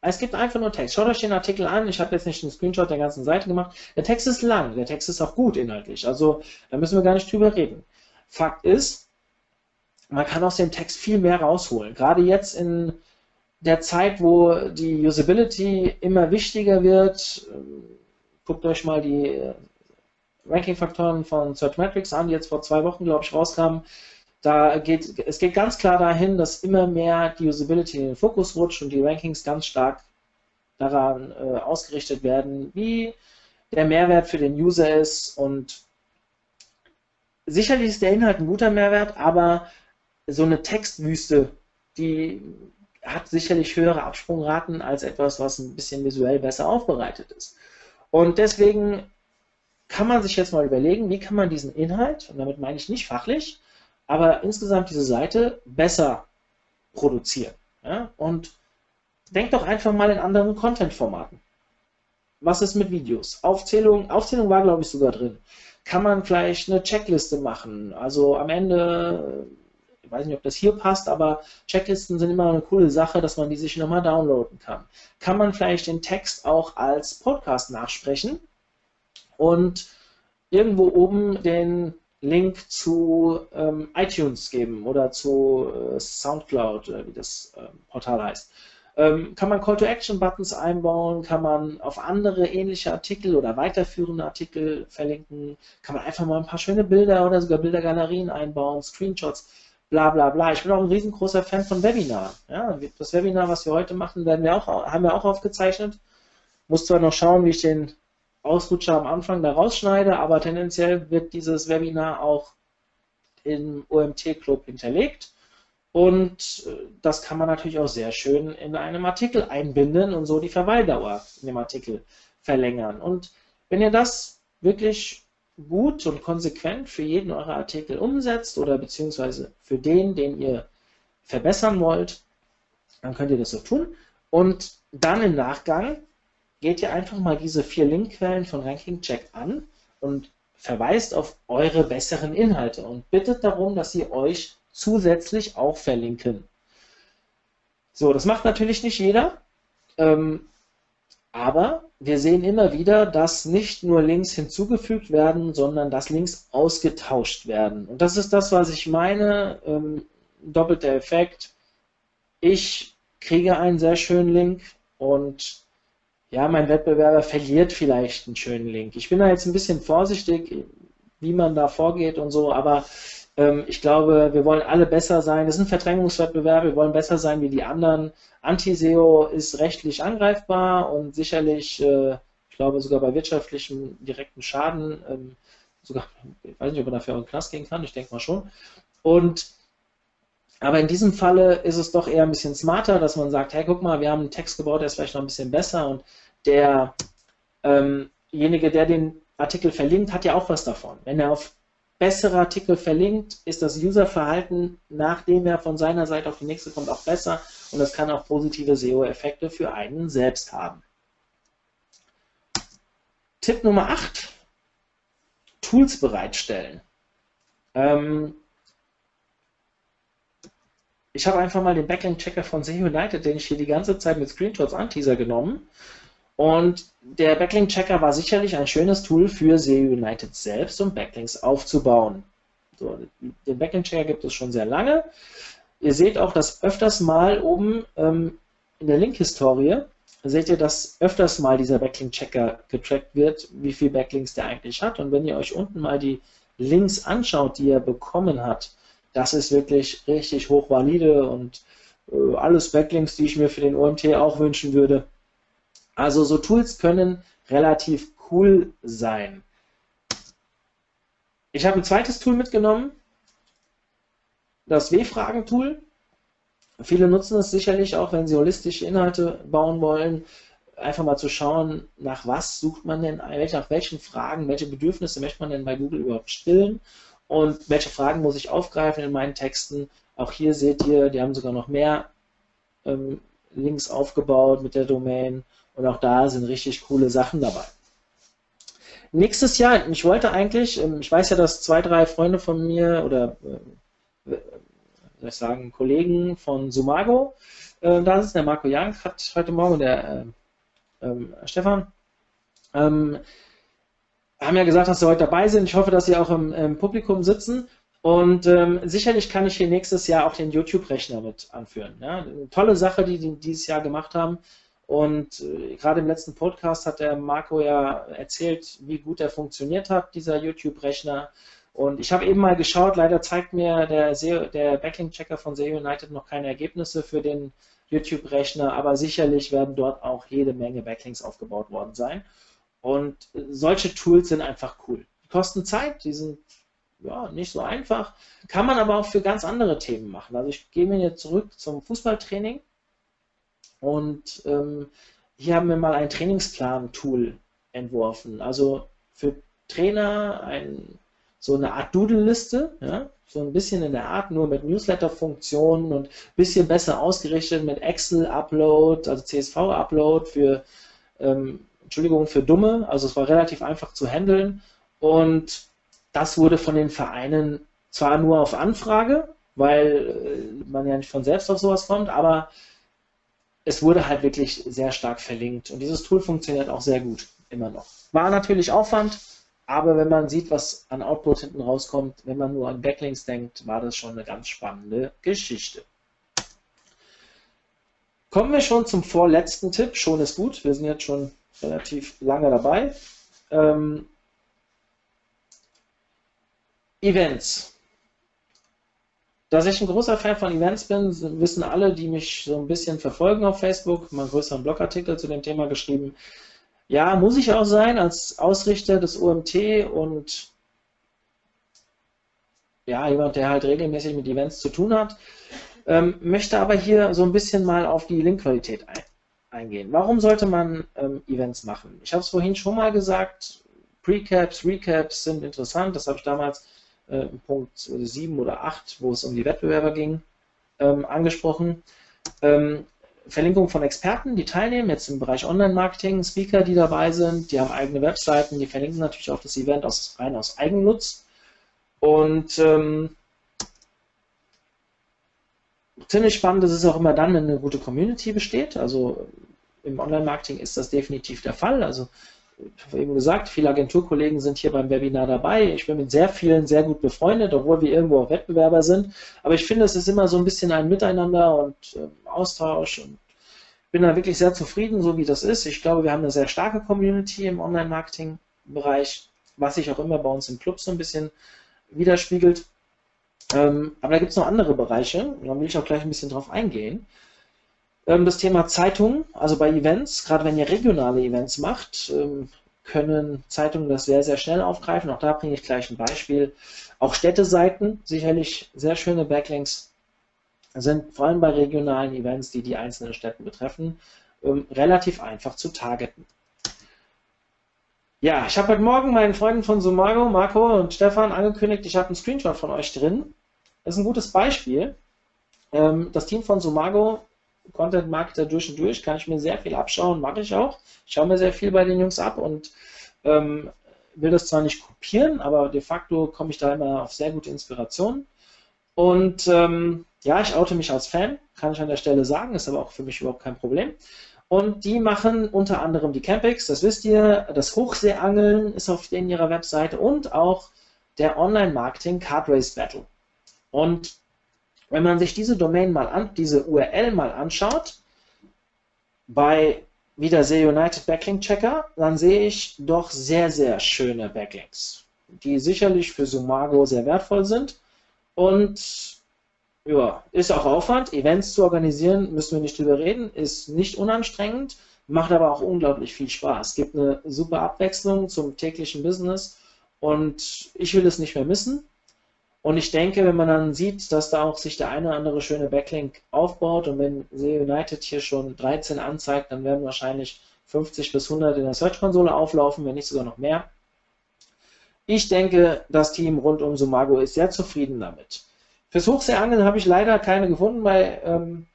Es gibt einfach nur Text. Schaut euch den Artikel an. Ich habe jetzt nicht einen Screenshot der ganzen Seite gemacht. Der Text ist lang. Der Text ist auch gut inhaltlich. Also da müssen wir gar nicht drüber reden. Fakt ist, man kann aus dem Text viel mehr rausholen. Gerade jetzt in der Zeit, wo die Usability immer wichtiger wird. Guckt euch mal die Ranking-Faktoren von Searchmetrics an, die jetzt vor zwei Wochen, glaube ich, rauskamen. Da geht, es geht ganz klar dahin, dass immer mehr die Usability in den Fokus rutscht und die Rankings ganz stark daran äh, ausgerichtet werden, wie der Mehrwert für den User ist und sicherlich ist der Inhalt ein guter Mehrwert, aber so eine Textwüste, die hat sicherlich höhere Absprungraten als etwas, was ein bisschen visuell besser aufbereitet ist. Und deswegen kann man sich jetzt mal überlegen, wie kann man diesen Inhalt, und damit meine ich nicht fachlich, aber insgesamt diese Seite besser produzieren. Ja? Und denkt doch einfach mal in anderen Content-Formaten. Was ist mit Videos? Aufzählung, Aufzählung war, glaube ich, sogar drin. Kann man vielleicht eine Checkliste machen? Also am Ende, ich weiß nicht, ob das hier passt, aber Checklisten sind immer eine coole Sache, dass man die sich nochmal downloaden kann. Kann man vielleicht den Text auch als Podcast nachsprechen? und irgendwo oben den Link zu ähm, iTunes geben oder zu äh, Soundcloud, äh, wie das äh, Portal heißt. Ähm, kann man Call-to-Action-Buttons einbauen, kann man auf andere ähnliche Artikel oder weiterführende Artikel verlinken, kann man einfach mal ein paar schöne Bilder oder sogar Bildergalerien einbauen, Screenshots, bla bla bla. Ich bin auch ein riesengroßer Fan von Webinar. Ja, das Webinar, was wir heute machen, werden wir auch, haben wir auch aufgezeichnet. Muss zwar noch schauen, wie ich den Ausrutscher am Anfang da rausschneide, aber tendenziell wird dieses Webinar auch im OMT-Club hinterlegt. Und äh, das kann man natürlich auch sehr schön in einem Artikel einbinden und so die Verweildauer in dem Artikel verlängern. Und wenn ihr das wirklich gut und konsequent für jeden eurer Artikel umsetzt oder beziehungsweise für den, den ihr verbessern wollt, dann könnt ihr das so tun. Und dann im Nachgang geht ihr einfach mal diese vier Linkquellen von Ranking Check an und verweist auf eure besseren Inhalte und bittet darum, dass sie euch zusätzlich auch verlinken. So, das macht natürlich nicht jeder, ähm, aber wir sehen immer wieder, dass nicht nur Links hinzugefügt werden, sondern dass Links ausgetauscht werden. Und das ist das, was ich meine, ähm, doppelter Effekt. Ich kriege einen sehr schönen Link und ja, mein Wettbewerber verliert vielleicht einen schönen Link. Ich bin da jetzt ein bisschen vorsichtig, wie man da vorgeht und so, aber ich glaube, wir wollen alle besser sein. Das ist ein Verdrängungswettbewerb, wir wollen besser sein wie die anderen. Anti-SEO ist rechtlich angreifbar und sicherlich, äh, ich glaube sogar bei wirtschaftlichem direkten Schaden, ähm, sogar, ich weiß nicht, ob man dafür auch in den Knast gehen kann, ich denke mal schon. Und aber in diesem Falle ist es doch eher ein bisschen smarter, dass man sagt, hey, guck mal, wir haben einen Text gebaut, der ist vielleicht noch ein bisschen besser und derjenige, ähm der den Artikel verlinkt, hat ja auch was davon. Wenn er auf bessere Artikel verlinkt, ist das Userverhalten, nachdem er von seiner Seite auf die nächste kommt, auch besser und das kann auch positive SEO-Effekte für einen selbst haben. Tipp Nummer 8. Tools bereitstellen. Ähm, ich habe einfach mal den Backlink-Checker von SEO United, den ich hier die ganze Zeit mit Screenshots anteaser genommen. Und der Backlink-Checker war sicherlich ein schönes Tool für SEO United selbst, um Backlinks aufzubauen. So, den Backlink-Checker gibt es schon sehr lange. Ihr seht auch, dass öfters mal oben ähm, in der Link-Historie seht ihr, dass öfters mal dieser Backlink-Checker getrackt wird, wie viele Backlinks der eigentlich hat. Und wenn ihr euch unten mal die Links anschaut, die er bekommen hat, das ist wirklich richtig hochvalide und äh, alles Backlinks, die ich mir für den OMT auch wünschen würde. Also so Tools können relativ cool sein. Ich habe ein zweites Tool mitgenommen, das W-Fragen-Tool. Viele nutzen es sicherlich auch, wenn sie holistische Inhalte bauen wollen, einfach mal zu schauen, nach was sucht man denn, nach welchen Fragen, welche Bedürfnisse möchte man denn bei Google überhaupt stillen und welche Fragen muss ich aufgreifen in meinen Texten. Auch hier seht ihr, die haben sogar noch mehr ähm, Links aufgebaut mit der Domain und auch da sind richtig coole Sachen dabei. Nächstes Jahr, ich wollte eigentlich, ähm, ich weiß ja, dass zwei, drei Freunde von mir oder äh, soll ich sagen, Kollegen von Sumago äh, da sitzen. Der Marco Young hat heute Morgen der äh, äh, Stefan ähm, haben ja gesagt, dass sie heute dabei sind. Ich hoffe, dass sie auch im, im Publikum sitzen. Und ähm, sicherlich kann ich hier nächstes Jahr auch den YouTube-Rechner mit anführen. Ja? Eine tolle Sache, die die dieses Jahr gemacht haben. Und äh, gerade im letzten Podcast hat der Marco ja erzählt, wie gut er funktioniert hat, dieser YouTube-Rechner. Und ich habe eben mal geschaut, leider zeigt mir der, der Backlink-Checker von SEO United noch keine Ergebnisse für den YouTube-Rechner, aber sicherlich werden dort auch jede Menge Backlinks aufgebaut worden sein. Und solche Tools sind einfach cool. Die kosten Zeit, die sind ja, nicht so einfach, kann man aber auch für ganz andere Themen machen. Also ich gehe mir jetzt zurück zum Fußballtraining und ähm, hier haben wir mal ein Trainingsplan-Tool entworfen. Also für Trainer ein so eine Art Doodle-Liste, ja, so ein bisschen in der Art, nur mit Newsletter-Funktionen und ein bisschen besser ausgerichtet mit Excel-Upload, also CSV-Upload für, ähm, Entschuldigung, für Dumme. Also es war relativ einfach zu handeln und das wurde von den Vereinen zwar nur auf Anfrage, weil äh, man ja nicht von selbst auf sowas kommt, aber es wurde halt wirklich sehr stark verlinkt und dieses Tool funktioniert auch sehr gut, immer noch. War natürlich Aufwand, aber wenn man sieht, was an Output hinten rauskommt, wenn man nur an Backlinks denkt, war das schon eine ganz spannende Geschichte. Kommen wir schon zum vorletzten Tipp. Schon ist gut. Wir sind jetzt schon relativ lange dabei. Ähm, Events. Dass ich ein großer Fan von Events bin, wissen alle, die mich so ein bisschen verfolgen auf Facebook. Mal einen größeren Blogartikel zu dem Thema geschrieben. Ja, muss ich auch sein als Ausrichter des OMT und ja, jemand, der halt regelmäßig mit Events zu tun hat, ähm, möchte aber hier so ein bisschen mal auf die Linkqualität ein, eingehen. Warum sollte man ähm, Events machen? Ich habe es vorhin schon mal gesagt, Precaps, Recaps sind interessant, das habe ich damals äh, Punkt 7 oder 8, wo es um die Wettbewerber ging, ähm, angesprochen. Ähm, Verlinkung von Experten, die teilnehmen, jetzt im Bereich Online-Marketing, Speaker, die dabei sind, die haben eigene Webseiten, die verlinken natürlich auch das Event aus, rein aus Eigennutz. Und ähm, ziemlich spannend ist es auch immer dann, wenn eine gute Community besteht. Also im Online-Marketing ist das definitiv der Fall. Also ich habe eben gesagt, viele Agenturkollegen sind hier beim Webinar dabei. Ich bin mit sehr vielen sehr gut befreundet, obwohl wir irgendwo auch Wettbewerber sind. Aber ich finde, es ist immer so ein bisschen ein Miteinander und äh, Austausch und bin da wirklich sehr zufrieden, so wie das ist. Ich glaube, wir haben eine sehr starke Community im Online-Marketing-Bereich, was sich auch immer bei uns im Club so ein bisschen widerspiegelt. Ähm, aber da gibt es noch andere Bereiche, da will ich auch gleich ein bisschen drauf eingehen. Ähm, das Thema Zeitungen, also bei Events, gerade wenn ihr regionale Events macht, ähm, können Zeitungen das sehr, sehr schnell aufgreifen. Auch da bringe ich gleich ein Beispiel. Auch Städteseiten, sicherlich sehr schöne Backlinks, sind vor allem bei regionalen Events, die die einzelnen Städte betreffen, ähm, relativ einfach zu targeten. Ja, ich habe heute Morgen meinen Freunden von Sumago, Marco und Stefan, angekündigt, ich habe einen Screenshot von euch drin. Das ist ein gutes Beispiel. Das Team von Sumago Content Marketer durch und durch, kann ich mir sehr viel abschauen, mache ich auch. Ich schaue mir sehr viel bei den Jungs ab und ähm, will das zwar nicht kopieren, aber de facto komme ich da immer auf sehr gute Inspirationen. Und ähm, ja, ich oute mich als Fan, kann ich an der Stelle sagen, ist aber auch für mich überhaupt kein Problem. Und die machen unter anderem die Campix, das wisst ihr, das Hochseeangeln ist auf in ihrer Webseite und auch der Online-Marketing Card Race Battle. Und wenn man sich diese Domain mal an, diese URL mal anschaut, bei wieder sehr United Backlink Checker, dann sehe ich doch sehr, sehr schöne Backlinks, die sicherlich für Sumago sehr wertvoll sind. Und ja, ist auch Aufwand. Events zu organisieren, müssen wir nicht drüber reden, ist nicht unanstrengend, macht aber auch unglaublich viel Spaß. Gibt eine super Abwechslung zum täglichen Business und ich will es nicht mehr missen. Und ich denke, wenn man dann sieht, dass da auch sich der eine oder andere schöne Backlink aufbaut und wenn See United hier schon 13 anzeigt, dann werden wahrscheinlich 50 bis 100 in der Search-Konsole auflaufen, wenn nicht sogar noch mehr. Ich denke, das Team rund um Sumago ist sehr zufrieden damit. Fürs Hochseeangeln habe ich leider keine gefunden bei ähm,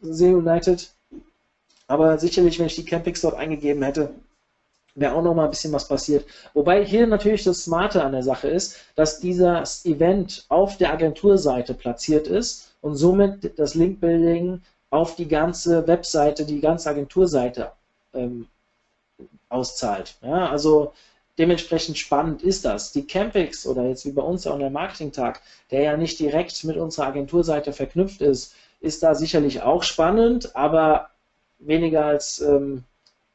See United. Aber sicherlich, wenn ich die Campings dort eingegeben hätte, wäre auch noch mal ein bisschen was passiert. Wobei hier natürlich das Smarte an der Sache ist, dass dieses Event auf der Agenturseite platziert ist und somit das Linkbuilding auf die ganze Webseite, die ganze Agenturseite ähm, auszahlt. Ja, also dementsprechend spannend ist das. Die Campix oder jetzt wie bei uns der Online-Marketing-Tag, der ja nicht direkt mit unserer Agenturseite verknüpft ist, ist da sicherlich auch spannend, aber weniger als ähm,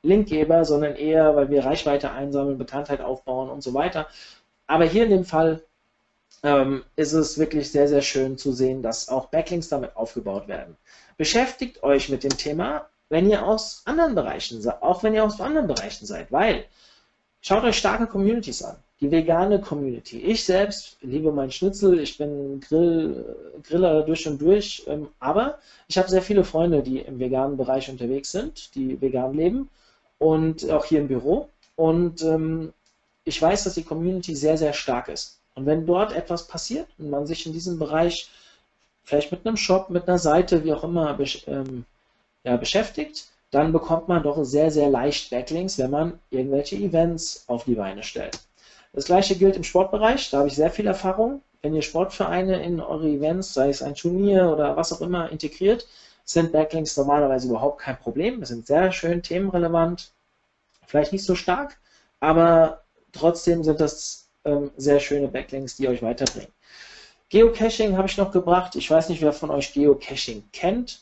Linkgeber, sondern eher, weil wir Reichweite einsammeln, Bekanntheit aufbauen und so weiter. Aber hier in dem Fall ähm, ist es wirklich sehr, sehr schön zu sehen, dass auch Backlinks damit aufgebaut werden. Beschäftigt euch mit dem Thema, wenn ihr aus anderen Bereichen seid, auch wenn ihr aus anderen Bereichen seid, weil schaut euch starke Communities an. Die vegane Community. Ich selbst liebe meinen Schnitzel, ich bin Grill, Griller durch und durch, ähm, aber ich habe sehr viele Freunde, die im veganen Bereich unterwegs sind, die vegan leben und auch hier im Büro. Und ähm, ich weiß, dass die Community sehr, sehr stark ist. Und wenn dort etwas passiert und man sich in diesem Bereich vielleicht mit einem Shop, mit einer Seite, wie auch immer, besch ähm, ja, beschäftigt, dann bekommt man doch sehr, sehr leicht Backlinks, wenn man irgendwelche Events auf die Beine stellt. Das gleiche gilt im Sportbereich, da habe ich sehr viel Erfahrung. Wenn ihr Sportvereine in eure Events, sei es ein Turnier oder was auch immer, integriert, sind Backlinks normalerweise überhaupt kein Problem. Sie sind sehr schön themenrelevant, vielleicht nicht so stark, aber trotzdem sind das ähm, sehr schöne Backlinks, die euch weiterbringen. Geocaching habe ich noch gebracht. Ich weiß nicht, wer von euch Geocaching kennt.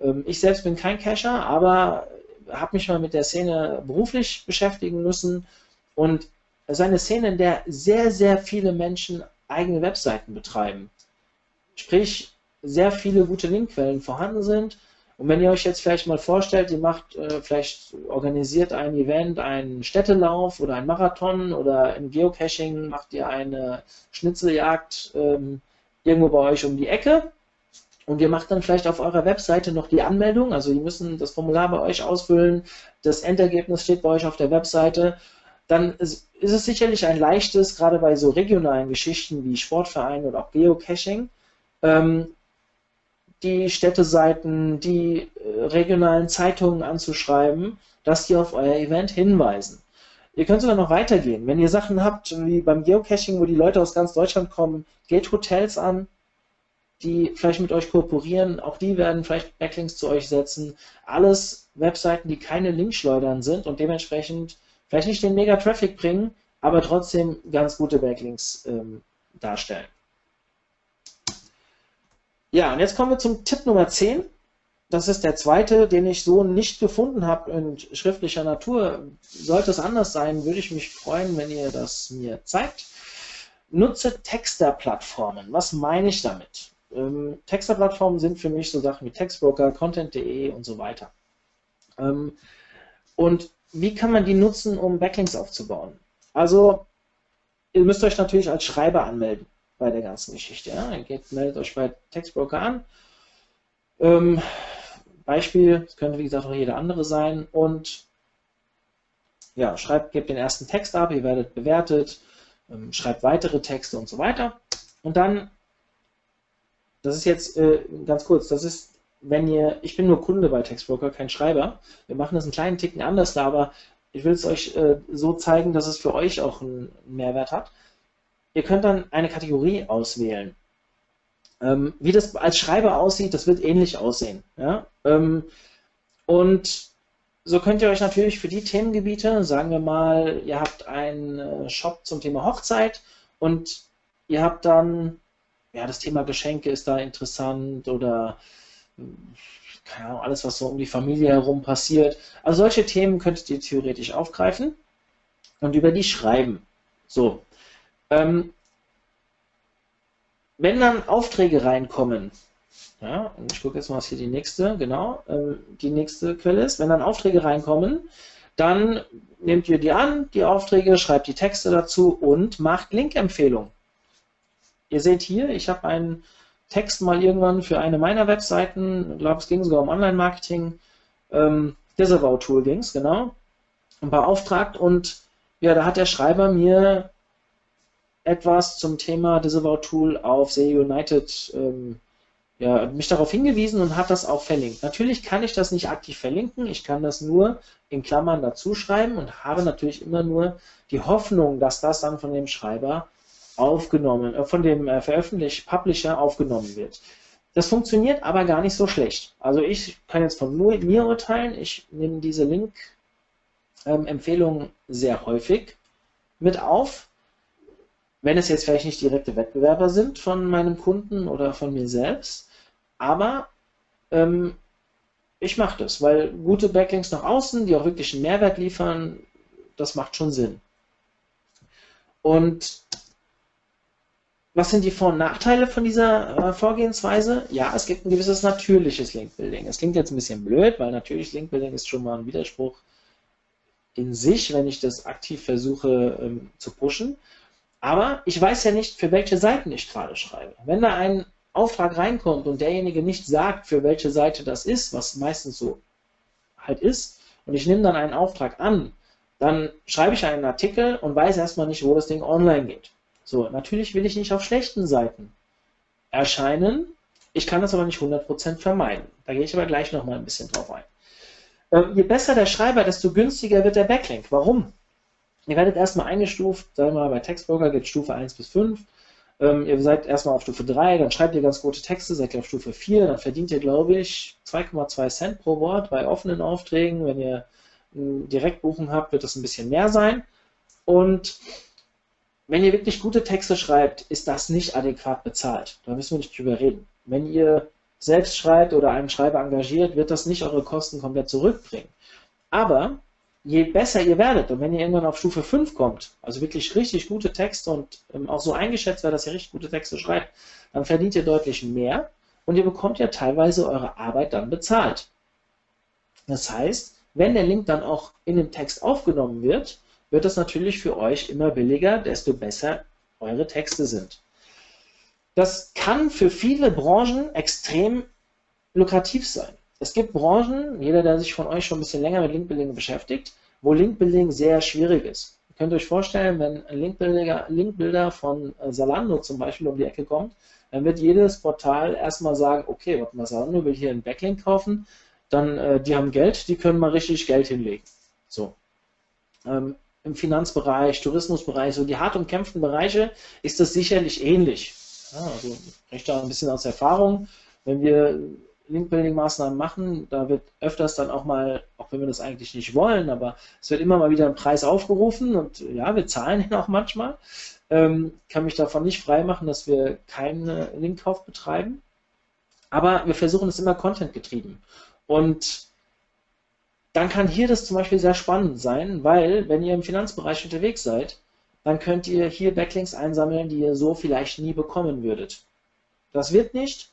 Ähm, ich selbst bin kein Cacher, aber habe mich mal mit der Szene beruflich beschäftigen müssen und es ist eine Szene, in der sehr, sehr viele Menschen eigene Webseiten betreiben. Sprich, sehr viele gute Linkquellen vorhanden sind. Und wenn ihr euch jetzt vielleicht mal vorstellt, ihr macht äh, vielleicht organisiert ein Event, einen Städtelauf oder einen Marathon oder im Geocaching macht ihr eine Schnitzeljagd ähm, irgendwo bei euch um die Ecke. Und ihr macht dann vielleicht auf eurer Webseite noch die Anmeldung, also ihr müssen das Formular bei euch ausfüllen, das Endergebnis steht bei euch auf der Webseite, dann ist es sicherlich ein leichtes, gerade bei so regionalen Geschichten wie Sportvereinen oder auch Geocaching, ähm, die Städteseiten, die äh, regionalen Zeitungen anzuschreiben, dass die auf euer Event hinweisen. Ihr könnt sogar noch weitergehen. Wenn ihr Sachen habt, wie beim Geocaching, wo die Leute aus ganz Deutschland kommen, geht Hotels an, die vielleicht mit euch kooperieren. Auch die werden vielleicht Backlinks zu euch setzen. Alles Webseiten, die keine Linkschleudern sind und dementsprechend vielleicht nicht den Mega-Traffic bringen, aber trotzdem ganz gute Backlinks ähm, darstellen. Ja, und jetzt kommen wir zum Tipp Nummer 10. Das ist der zweite, den ich so nicht gefunden habe in schriftlicher Natur. Sollte es anders sein, würde ich mich freuen, wenn ihr das mir zeigt. Nutze Texter-Plattformen. Was meine ich damit? Ähm, Texter-Plattformen sind für mich so Sachen wie Textbroker, Content.de und so weiter. Ähm, und wie kann man die nutzen, um Backlinks aufzubauen? Also, ihr müsst euch natürlich als Schreiber anmelden bei der ganzen Geschichte. Ja? Geht, meldet euch bei Textbroker an. Ähm, Beispiel, das könnte wie gesagt auch jeder andere sein und ja, schreibt, gebt den ersten Text ab, ihr werdet bewertet, ähm, schreibt weitere Texte und so weiter. Und dann, das ist jetzt äh, ganz kurz, das ist, wenn ihr, ich bin nur Kunde bei Textbroker, kein Schreiber. Wir machen das einen kleinen Ticken anders da, aber ich will es euch äh, so zeigen, dass es für euch auch einen Mehrwert hat. Ihr könnt dann eine Kategorie auswählen. Ähm, wie das als Schreiber aussieht, das wird ähnlich aussehen. Ja? Ähm, und so könnt ihr euch natürlich für die Themengebiete, sagen wir mal, ihr habt einen äh, Shop zum Thema Hochzeit und ihr habt dann, ja, das Thema Geschenke ist da interessant oder keine Ahnung, alles, was so um die Familie herum passiert. Also solche Themen könntet ihr theoretisch aufgreifen und über die schreiben. So. Ähm, wenn dann Aufträge reinkommen, ja, ich gucke jetzt mal, was hier die nächste, genau, äh, die nächste Quelle ist. Wenn dann Aufträge reinkommen, dann nehmt ihr die an, die Aufträge, schreibt die Texte dazu und macht Link-Empfehlungen. Ihr seht hier, ich habe einen Text mal irgendwann für eine meiner Webseiten, ich glaube, es ging sogar um Online-Marketing, ähm, Disavow Tool ging es, genau, beauftragt und ja, da hat der Schreiber mir etwas zum Thema Disavow Tool auf SEO United ähm, ja, mich darauf hingewiesen und hat das auch verlinkt. Natürlich kann ich das nicht aktiv verlinken, ich kann das nur in Klammern dazu schreiben und habe natürlich immer nur die Hoffnung, dass das dann von dem Schreiber aufgenommen, äh, von dem äh, veröffentlicht Publisher aufgenommen wird. Das funktioniert aber gar nicht so schlecht. Also ich kann jetzt von nur mir urteilen, ich nehme diese Link-Empfehlungen ähm, sehr häufig mit auf, wenn es jetzt vielleicht nicht direkte Wettbewerber sind von meinem Kunden oder von mir selbst, aber ähm, ich mache das, weil gute Backlinks nach außen, die auch wirklich einen Mehrwert liefern, das macht schon Sinn. Und was sind die Vor- und Nachteile von dieser äh, Vorgehensweise? Ja, es gibt ein gewisses natürliches Linkbuilding. Es klingt jetzt ein bisschen blöd, weil natürlich Linkbuilding ist schon mal ein Widerspruch in sich, wenn ich das aktiv versuche ähm, zu pushen. Aber ich weiß ja nicht, für welche Seiten ich gerade schreibe. Wenn da ein Auftrag reinkommt und derjenige nicht sagt, für welche Seite das ist, was meistens so halt ist, und ich nehme dann einen Auftrag an, dann schreibe ich einen Artikel und weiß erstmal nicht, wo das Ding online geht. So, natürlich will ich nicht auf schlechten Seiten erscheinen. Ich kann das aber nicht 100% vermeiden. Da gehe ich aber gleich nochmal ein bisschen drauf ein. Ähm, je besser der Schreiber, desto günstiger wird der Backlink. Warum? Ihr werdet erstmal eingestuft, sagen wir mal, bei Textbroker geht Stufe 1 bis 5. Ähm, ihr seid erstmal auf Stufe 3, dann schreibt ihr ganz gute Texte, seid ihr auf Stufe 4, dann verdient ihr, glaube ich, 2,2 Cent pro Wort bei offenen Aufträgen. Wenn ihr Direktbuchen habt, wird das ein bisschen mehr sein. Und wenn ihr wirklich gute Texte schreibt, ist das nicht adäquat bezahlt. Da müssen wir nicht drüber reden. Wenn ihr selbst schreibt oder einen Schreiber engagiert, wird das nicht eure Kosten komplett zurückbringen. Aber je besser ihr werdet und wenn ihr irgendwann auf Stufe 5 kommt, also wirklich richtig gute Texte und ähm, auch so eingeschätzt wird, dass ihr richtig gute Texte schreibt, dann verdient ihr deutlich mehr und ihr bekommt ja teilweise eure Arbeit dann bezahlt. Das heißt, wenn der Link dann auch in dem Text aufgenommen wird, wird das natürlich für euch immer billiger, desto besser eure Texte sind. Das kann für viele Branchen extrem lukrativ sein. Es gibt Branchen, jeder, der sich von euch schon ein bisschen länger mit Linkbuilding beschäftigt, wo Linkbuilding sehr schwierig ist. Ihr könnt euch vorstellen, wenn ein Linkbuilder von Zalando zum Beispiel um die Ecke kommt, dann wird jedes Portal erstmal sagen, okay, warte mal, Zalando will hier einen Backlink kaufen, dann, äh, die haben Geld, die können mal richtig Geld hinlegen. So. Ähm, Im Finanzbereich, Tourismusbereich, so die hart umkämpften Bereiche ist das sicherlich ähnlich. Ja, also, ich da ein bisschen aus Erfahrung. Wenn wir Link-Building-Maßnahmen machen, da wird öfters dann auch mal, auch wenn wir das eigentlich nicht wollen, aber es wird immer mal wieder ein Preis aufgerufen und ja, wir zahlen ihn auch manchmal. Ähm, kann mich davon nicht freimachen, dass wir keinen Linkkauf betreiben. Aber wir versuchen es immer content-getrieben. Und dann kann hier das zum Beispiel sehr spannend sein, weil wenn ihr im Finanzbereich unterwegs seid, dann könnt ihr hier Backlinks einsammeln, die ihr so vielleicht nie bekommen würdet. Das wird nicht,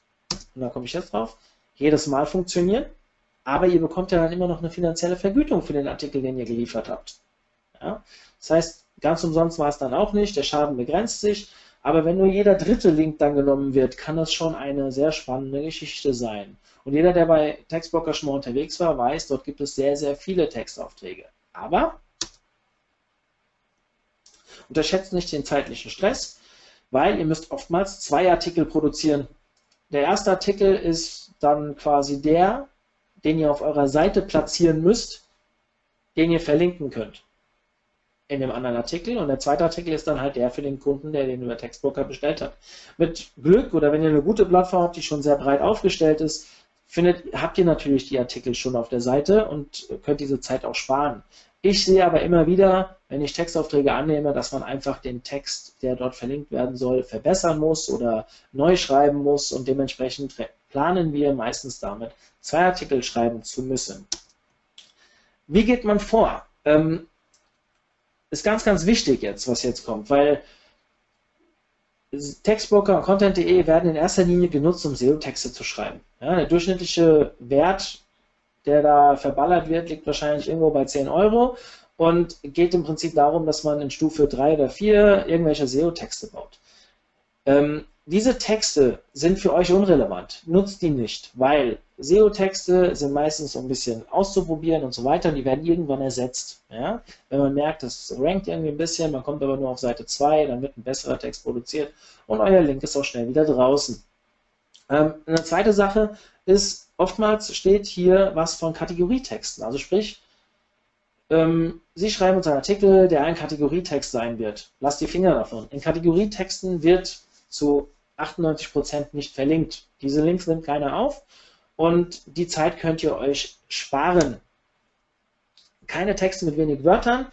und da komme ich jetzt drauf, jedes Mal funktionieren, aber ihr bekommt ja dann immer noch eine finanzielle Vergütung für den Artikel, den ihr geliefert habt. Ja? Das heißt, ganz umsonst war es dann auch nicht, der Schaden begrenzt sich, aber wenn nur jeder dritte Link dann genommen wird, kann das schon eine sehr spannende Geschichte sein. Und jeder, der bei Textblocker schon mal unterwegs war, weiß, dort gibt es sehr, sehr viele Textaufträge. Aber unterschätzt nicht den zeitlichen Stress, weil ihr müsst oftmals zwei Artikel produzieren. Der erste Artikel ist dann quasi der, den ihr auf eurer Seite platzieren müsst, den ihr verlinken könnt in dem anderen Artikel. Und der zweite Artikel ist dann halt der für den Kunden, der den über Textbroker bestellt hat. Mit Glück oder wenn ihr eine gute Plattform habt, die schon sehr breit aufgestellt ist, findet, habt ihr natürlich die Artikel schon auf der Seite und könnt diese Zeit auch sparen. Ich sehe aber immer wieder, wenn ich Textaufträge annehme, dass man einfach den Text, der dort verlinkt werden soll, verbessern muss oder neu schreiben muss und dementsprechend planen wir meistens damit, zwei Artikel schreiben zu müssen. Wie geht man vor? Ähm, ist ganz, ganz wichtig jetzt, was jetzt kommt, weil Textbroker und Content.de werden in erster Linie genutzt, um SEO-Texte zu schreiben. Ja, der durchschnittliche Wert, der da verballert wird, liegt wahrscheinlich irgendwo bei 10 Euro und geht im Prinzip darum, dass man in Stufe 3 oder 4 irgendwelche SEO-Texte baut. Ähm, diese Texte sind für euch unrelevant. Nutzt die nicht, weil SEO-Texte sind meistens ein bisschen auszuprobieren und so weiter und die werden irgendwann ersetzt. Ja? Wenn man merkt, das rankt irgendwie ein bisschen, man kommt aber nur auf Seite 2, dann wird ein besserer Text produziert und euer Link ist auch schnell wieder draußen. Ähm, eine zweite Sache ist, oftmals steht hier was von Kategorietexten. Also sprich, ähm, Sie schreiben uns einen Artikel, der ein Kategorietext sein wird. Lasst die Finger davon. In Kategorietexten wird zu 98% nicht verlinkt. Diese Links nimmt keiner auf und die Zeit könnt ihr euch sparen. Keine Texte mit wenig Wörtern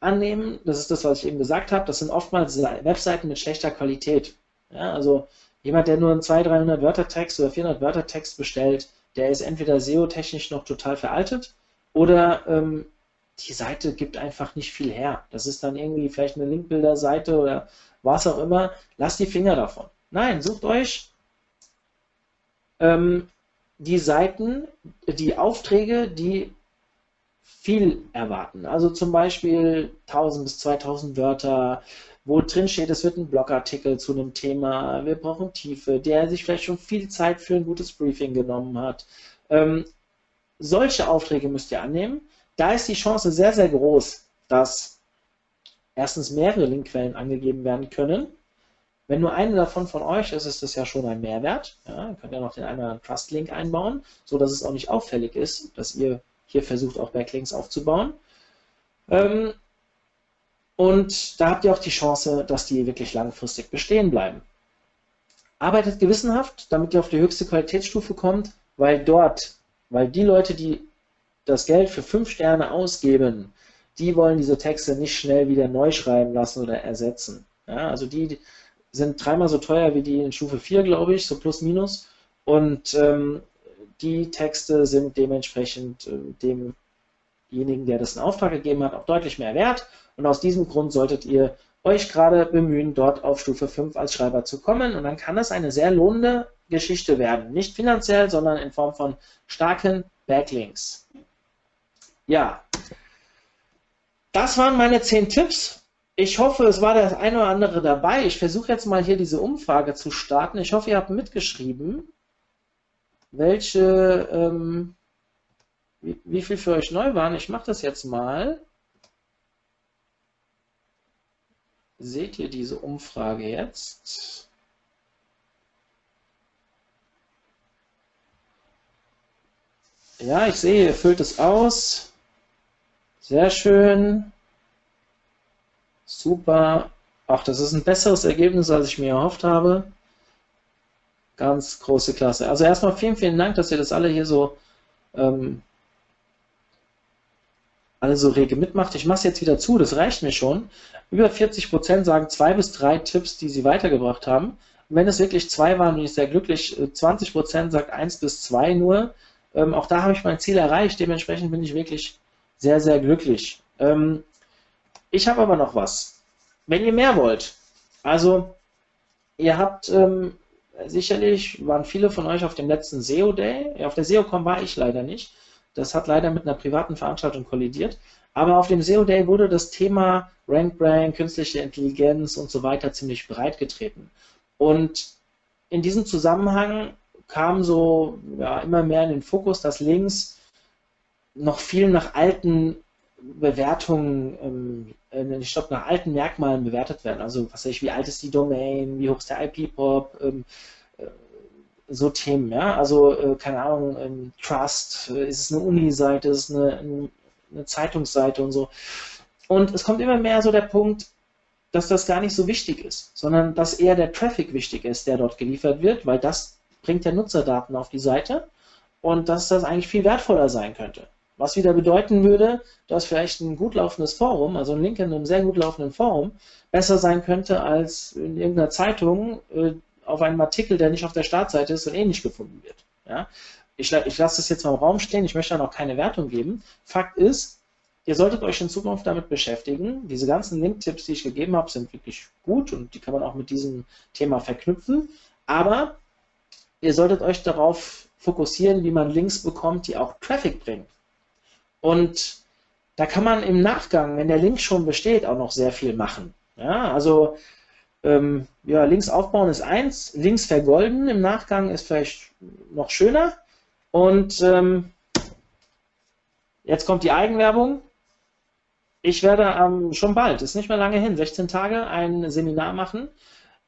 annehmen, das ist das, was ich eben gesagt habe, das sind oftmals Webseiten mit schlechter Qualität. Ja, also jemand, der nur einen 200, 300 Wörter Text oder 400 Wörter Text bestellt, der ist entweder SEO-technisch noch total veraltet oder ähm, die Seite gibt einfach nicht viel her. Das ist dann irgendwie vielleicht eine Linkbilder-Seite oder was auch immer. Lasst die Finger davon. Nein, sucht euch ähm, die Seiten, die Aufträge, die viel erwarten. Also zum Beispiel 1000 bis 2000 Wörter, wo drin steht, es wird ein Blogartikel zu einem Thema, wir brauchen Tiefe, der sich vielleicht schon viel Zeit für ein gutes Briefing genommen hat. Ähm, solche Aufträge müsst ihr annehmen. Da ist die Chance sehr, sehr groß, dass erstens mehrere Linkquellen angegeben werden können wenn nur eine davon von euch ist, ist das ja schon ein Mehrwert. Ja, ihr könnt ja noch den einen oder anderen Trust-Link einbauen, so dass es auch nicht auffällig ist, dass ihr hier versucht, auch Backlinks aufzubauen. Ähm, und da habt ihr auch die Chance, dass die wirklich langfristig bestehen bleiben. Arbeitet gewissenhaft, damit ihr auf die höchste Qualitätsstufe kommt, weil dort, weil die Leute, die das Geld für 5 Sterne ausgeben, die wollen diese Texte nicht schnell wieder neu schreiben lassen oder ersetzen. Ja, also die, sind dreimal so teuer wie die in Stufe 4, glaube ich, so plus minus. Und ähm, die Texte sind dementsprechend äh, demjenigen, der das in Auftrag gegeben hat, auch deutlich mehr wert. Und aus diesem Grund solltet ihr euch gerade bemühen, dort auf Stufe 5 als Schreiber zu kommen. Und dann kann das eine sehr lohnende Geschichte werden. Nicht finanziell, sondern in Form von starken Backlinks. Ja, das waren meine 10 Tipps ich hoffe, es war das eine oder andere dabei. Ich versuche jetzt mal hier diese Umfrage zu starten. Ich hoffe, ihr habt mitgeschrieben, welche, ähm, wie, wie viel für euch neu waren. Ich mache das jetzt mal. Seht ihr diese Umfrage jetzt? Ja, ich sehe, ihr füllt es aus. Sehr schön. Super. Ach, das ist ein besseres Ergebnis, als ich mir erhofft habe. Ganz große Klasse. Also erstmal vielen, vielen Dank, dass ihr das alle hier so ähm, alle so rege mitmacht. Ich mache es jetzt wieder zu, das reicht mir schon. Über 40% sagen zwei bis drei Tipps, die sie weitergebracht haben. Wenn es wirklich zwei waren, bin ich sehr glücklich. 20% sagt eins bis zwei nur. Ähm, auch da habe ich mein Ziel erreicht. Dementsprechend bin ich wirklich sehr, sehr glücklich. Ähm, ich habe aber noch was. Wenn ihr mehr wollt, also ihr habt ähm, sicherlich, waren viele von euch auf dem letzten SEO Day. Auf der SEOCom war ich leider nicht. Das hat leider mit einer privaten Veranstaltung kollidiert. Aber auf dem SEO Day wurde das Thema Rank Brain, künstliche Intelligenz und so weiter ziemlich breit getreten. Und in diesem Zusammenhang kam so ja, immer mehr in den Fokus, dass links noch viel nach alten Bewertungen, ähm, äh, ich glaube, nach alten Merkmalen bewertet werden. Also, was weiß ich, wie alt ist die Domain, wie hoch ist der IP-Pop, ähm, äh, so Themen, ja. Also, äh, keine Ahnung, ähm, Trust, äh, ist es eine Uni-Seite, ist es eine, eine Zeitungsseite und so. Und es kommt immer mehr so der Punkt, dass das gar nicht so wichtig ist, sondern dass eher der Traffic wichtig ist, der dort geliefert wird, weil das bringt ja Nutzerdaten auf die Seite und dass das eigentlich viel wertvoller sein könnte. Was wieder bedeuten würde, dass vielleicht ein gut laufendes Forum, also ein Link in einem sehr gut laufenden Forum, besser sein könnte als in irgendeiner Zeitung äh, auf einem Artikel, der nicht auf der Startseite ist und eh nicht gefunden wird. Ja? Ich, ich lasse das jetzt mal im Raum stehen, ich möchte da noch keine Wertung geben. Fakt ist, ihr solltet euch in Zukunft damit beschäftigen. Diese ganzen Link-Tipps, die ich gegeben habe, sind wirklich gut und die kann man auch mit diesem Thema verknüpfen. Aber ihr solltet euch darauf fokussieren, wie man Links bekommt, die auch Traffic bringen. Und da kann man im Nachgang, wenn der Link schon besteht, auch noch sehr viel machen. Ja, also ähm, ja, Links aufbauen ist eins, Links vergolden im Nachgang ist vielleicht noch schöner. Und ähm, jetzt kommt die Eigenwerbung. Ich werde ähm, schon bald, ist nicht mehr lange hin, 16 Tage, ein Seminar machen.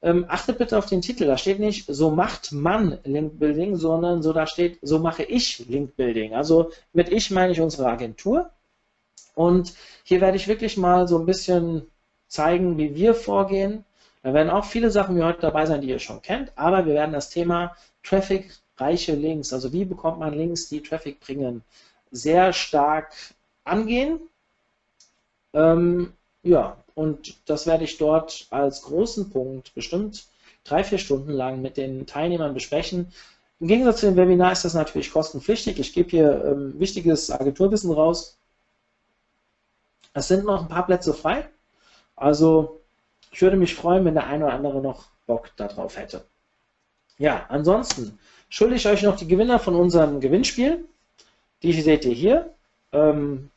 Ähm, achtet bitte auf den Titel, da steht nicht, so macht man Linkbuilding, sondern so da steht, so mache ich Linkbuilding. Also mit ich meine ich unsere Agentur. Und hier werde ich wirklich mal so ein bisschen zeigen, wie wir vorgehen. Da werden auch viele Sachen wie heute dabei sein, die ihr schon kennt, aber wir werden das Thema Traffic reiche Links, also wie bekommt man Links, die Traffic bringen, sehr stark angehen. Ähm, ja, und das werde ich dort als großen Punkt bestimmt drei, vier Stunden lang mit den Teilnehmern besprechen. Im Gegensatz zu dem Webinar ist das natürlich kostenpflichtig. Ich gebe hier ähm, wichtiges Agenturwissen raus. Es sind noch ein paar Plätze frei. Also ich würde mich freuen, wenn der eine oder andere noch Bock darauf hätte. Ja, ansonsten schulde ich euch noch die Gewinner von unserem Gewinnspiel. Die seht ihr hier. Ähm,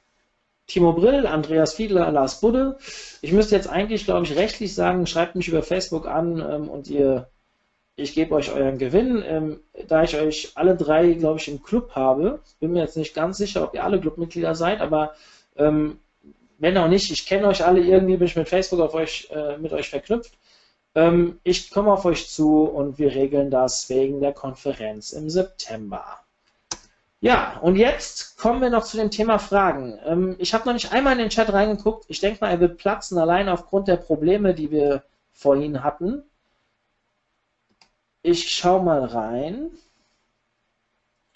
Timo Brill, Andreas Fiedler, Lars Budde. Ich müsste jetzt eigentlich, glaube ich, rechtlich sagen, schreibt mich über Facebook an ähm, und ihr, ich gebe euch euren Gewinn. Ähm, da ich euch alle drei, glaube ich, im Club habe, bin mir jetzt nicht ganz sicher, ob ihr alle Clubmitglieder seid, aber ähm, wenn auch nicht, ich kenne euch alle irgendwie, bin ich mit Facebook auf euch, äh, mit euch verknüpft. Ähm, ich komme auf euch zu und wir regeln das wegen der Konferenz im September. Ja, und jetzt kommen wir noch zu dem Thema Fragen. Ähm, ich habe noch nicht einmal in den Chat reingeguckt. Ich denke mal, er wird platzen, allein aufgrund der Probleme, die wir vorhin hatten. Ich schaue mal rein.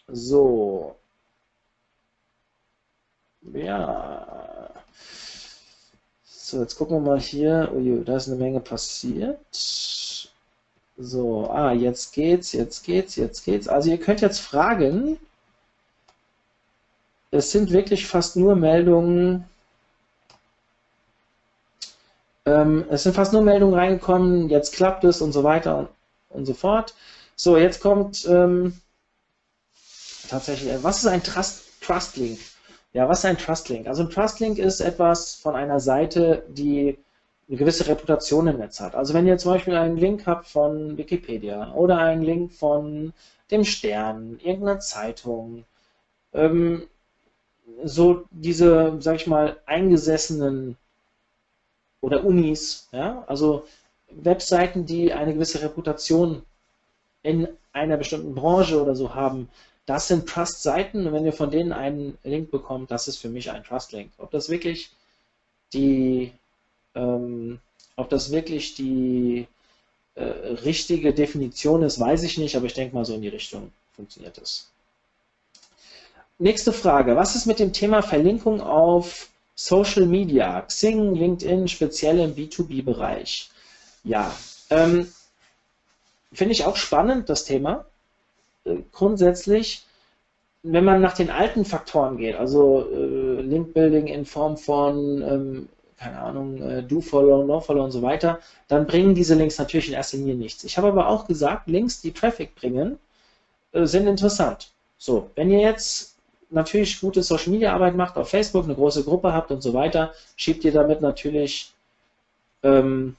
So. Ja. So, jetzt gucken wir mal hier. Ui, da ist eine Menge passiert. So, ah, jetzt geht's, jetzt geht's, jetzt geht's. Also ihr könnt jetzt fragen. Es sind wirklich fast nur Meldungen. Ähm, es sind fast nur Meldungen reingekommen, jetzt klappt es und so weiter und, und so fort. So, jetzt kommt ähm, tatsächlich, was ist ein Trust, Trust Link? Ja, was ist ein Trustlink? Also ein Trustlink ist etwas von einer Seite, die eine gewisse Reputation im Netz hat. Also wenn ihr zum Beispiel einen Link habt von Wikipedia oder einen Link von dem Stern, irgendeiner Zeitung, ähm, so diese, sag ich mal, eingesessenen oder Unis, ja, also Webseiten, die eine gewisse Reputation in einer bestimmten Branche oder so haben, das sind Trust-Seiten und wenn ihr von denen einen Link bekommt, das ist für mich ein Trust-Link. Ob das wirklich die, ähm, ob das wirklich die äh, richtige Definition ist, weiß ich nicht, aber ich denke mal so in die Richtung funktioniert es. Nächste Frage. Was ist mit dem Thema Verlinkung auf Social Media, Xing, LinkedIn, speziell im B2B-Bereich? Ja, ähm, finde ich auch spannend, das Thema grundsätzlich, wenn man nach den alten Faktoren geht, also äh, Link-Building in Form von, ähm, keine Ahnung, äh, Do-Follow, No-Follow und so weiter, dann bringen diese Links natürlich in erster Linie nichts. Ich habe aber auch gesagt, Links, die Traffic bringen, äh, sind interessant. So, wenn ihr jetzt natürlich gute Social Media Arbeit macht, auf Facebook eine große Gruppe habt und so weiter, schiebt ihr damit natürlich ähm,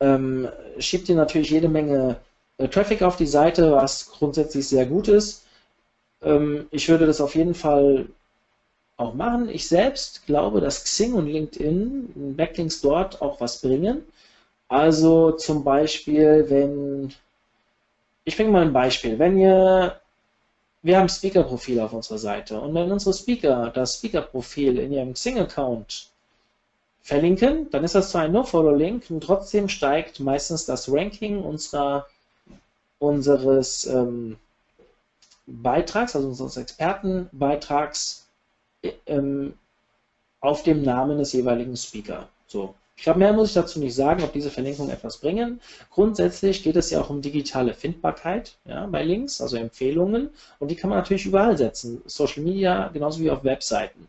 ähm, schiebt ihr natürlich jede Menge äh, Traffic auf die Seite, was grundsätzlich sehr gut ist. Ähm, ich würde das auf jeden Fall auch machen. Ich selbst glaube, dass Xing und LinkedIn Backlinks dort auch was bringen. Also zum Beispiel, wenn ich bringe mal ein Beispiel. Wenn ihr wir haben Speaker-Profil auf unserer Seite und wenn unsere Speaker das Speaker-Profil in ihrem Xing-Account verlinken, dann ist das zwar ein No-Follow-Link und trotzdem steigt meistens das Ranking unserer unseres, ähm, Beitrags, also unseres Expertenbeitrags, ähm, auf dem Namen des jeweiligen Speaker. So. Ich glaube, mehr muss ich dazu nicht sagen, ob diese Verlinkungen etwas bringen. Grundsätzlich geht es ja auch um digitale Findbarkeit ja, bei Links, also Empfehlungen. Und die kann man natürlich überall setzen. Social Media genauso wie auf Webseiten.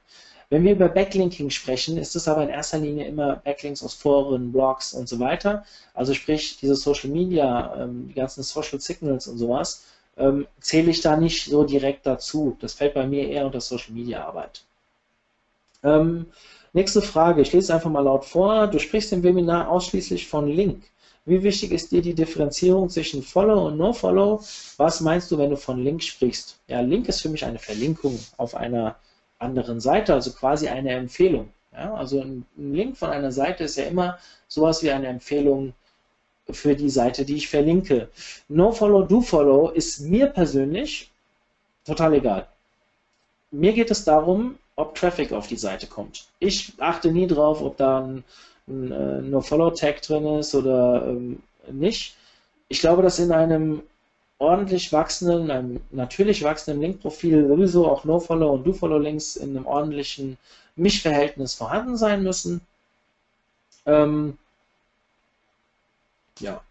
Wenn wir über Backlinking sprechen, ist es aber in erster Linie immer Backlinks aus Foren, Blogs und so weiter. Also sprich, diese Social Media, ähm, die ganzen Social Signals und sowas, ähm, zähle ich da nicht so direkt dazu. Das fällt bei mir eher unter Social Media Arbeit. Nächste Frage, ich lese einfach mal laut vor. Du sprichst im Webinar ausschließlich von Link. Wie wichtig ist dir die Differenzierung zwischen Follow und No-Follow? Was meinst du, wenn du von Link sprichst? Ja, Link ist für mich eine Verlinkung auf einer anderen Seite, also quasi eine Empfehlung. Ja, also ein, Link von einer Seite ist ja immer sowas wie eine Empfehlung für die Seite, die ich verlinke. No Follow, Do Follow ist mir persönlich total egal. Mir geht es darum, ob Traffic auf die Seite kommt. Ich achte nie drauf, ob da ein, ein, ein äh, No Follow Tag drin ist oder ähm, nicht. Ich glaube, dass in einem ordentlich wachsenden, einem natürlich wachsenden Linkprofil sowieso auch No-Follow und Do-Follow-Links in einem ordentlichen Mischverhältnis vorhanden sein müssen. Ähm, ja.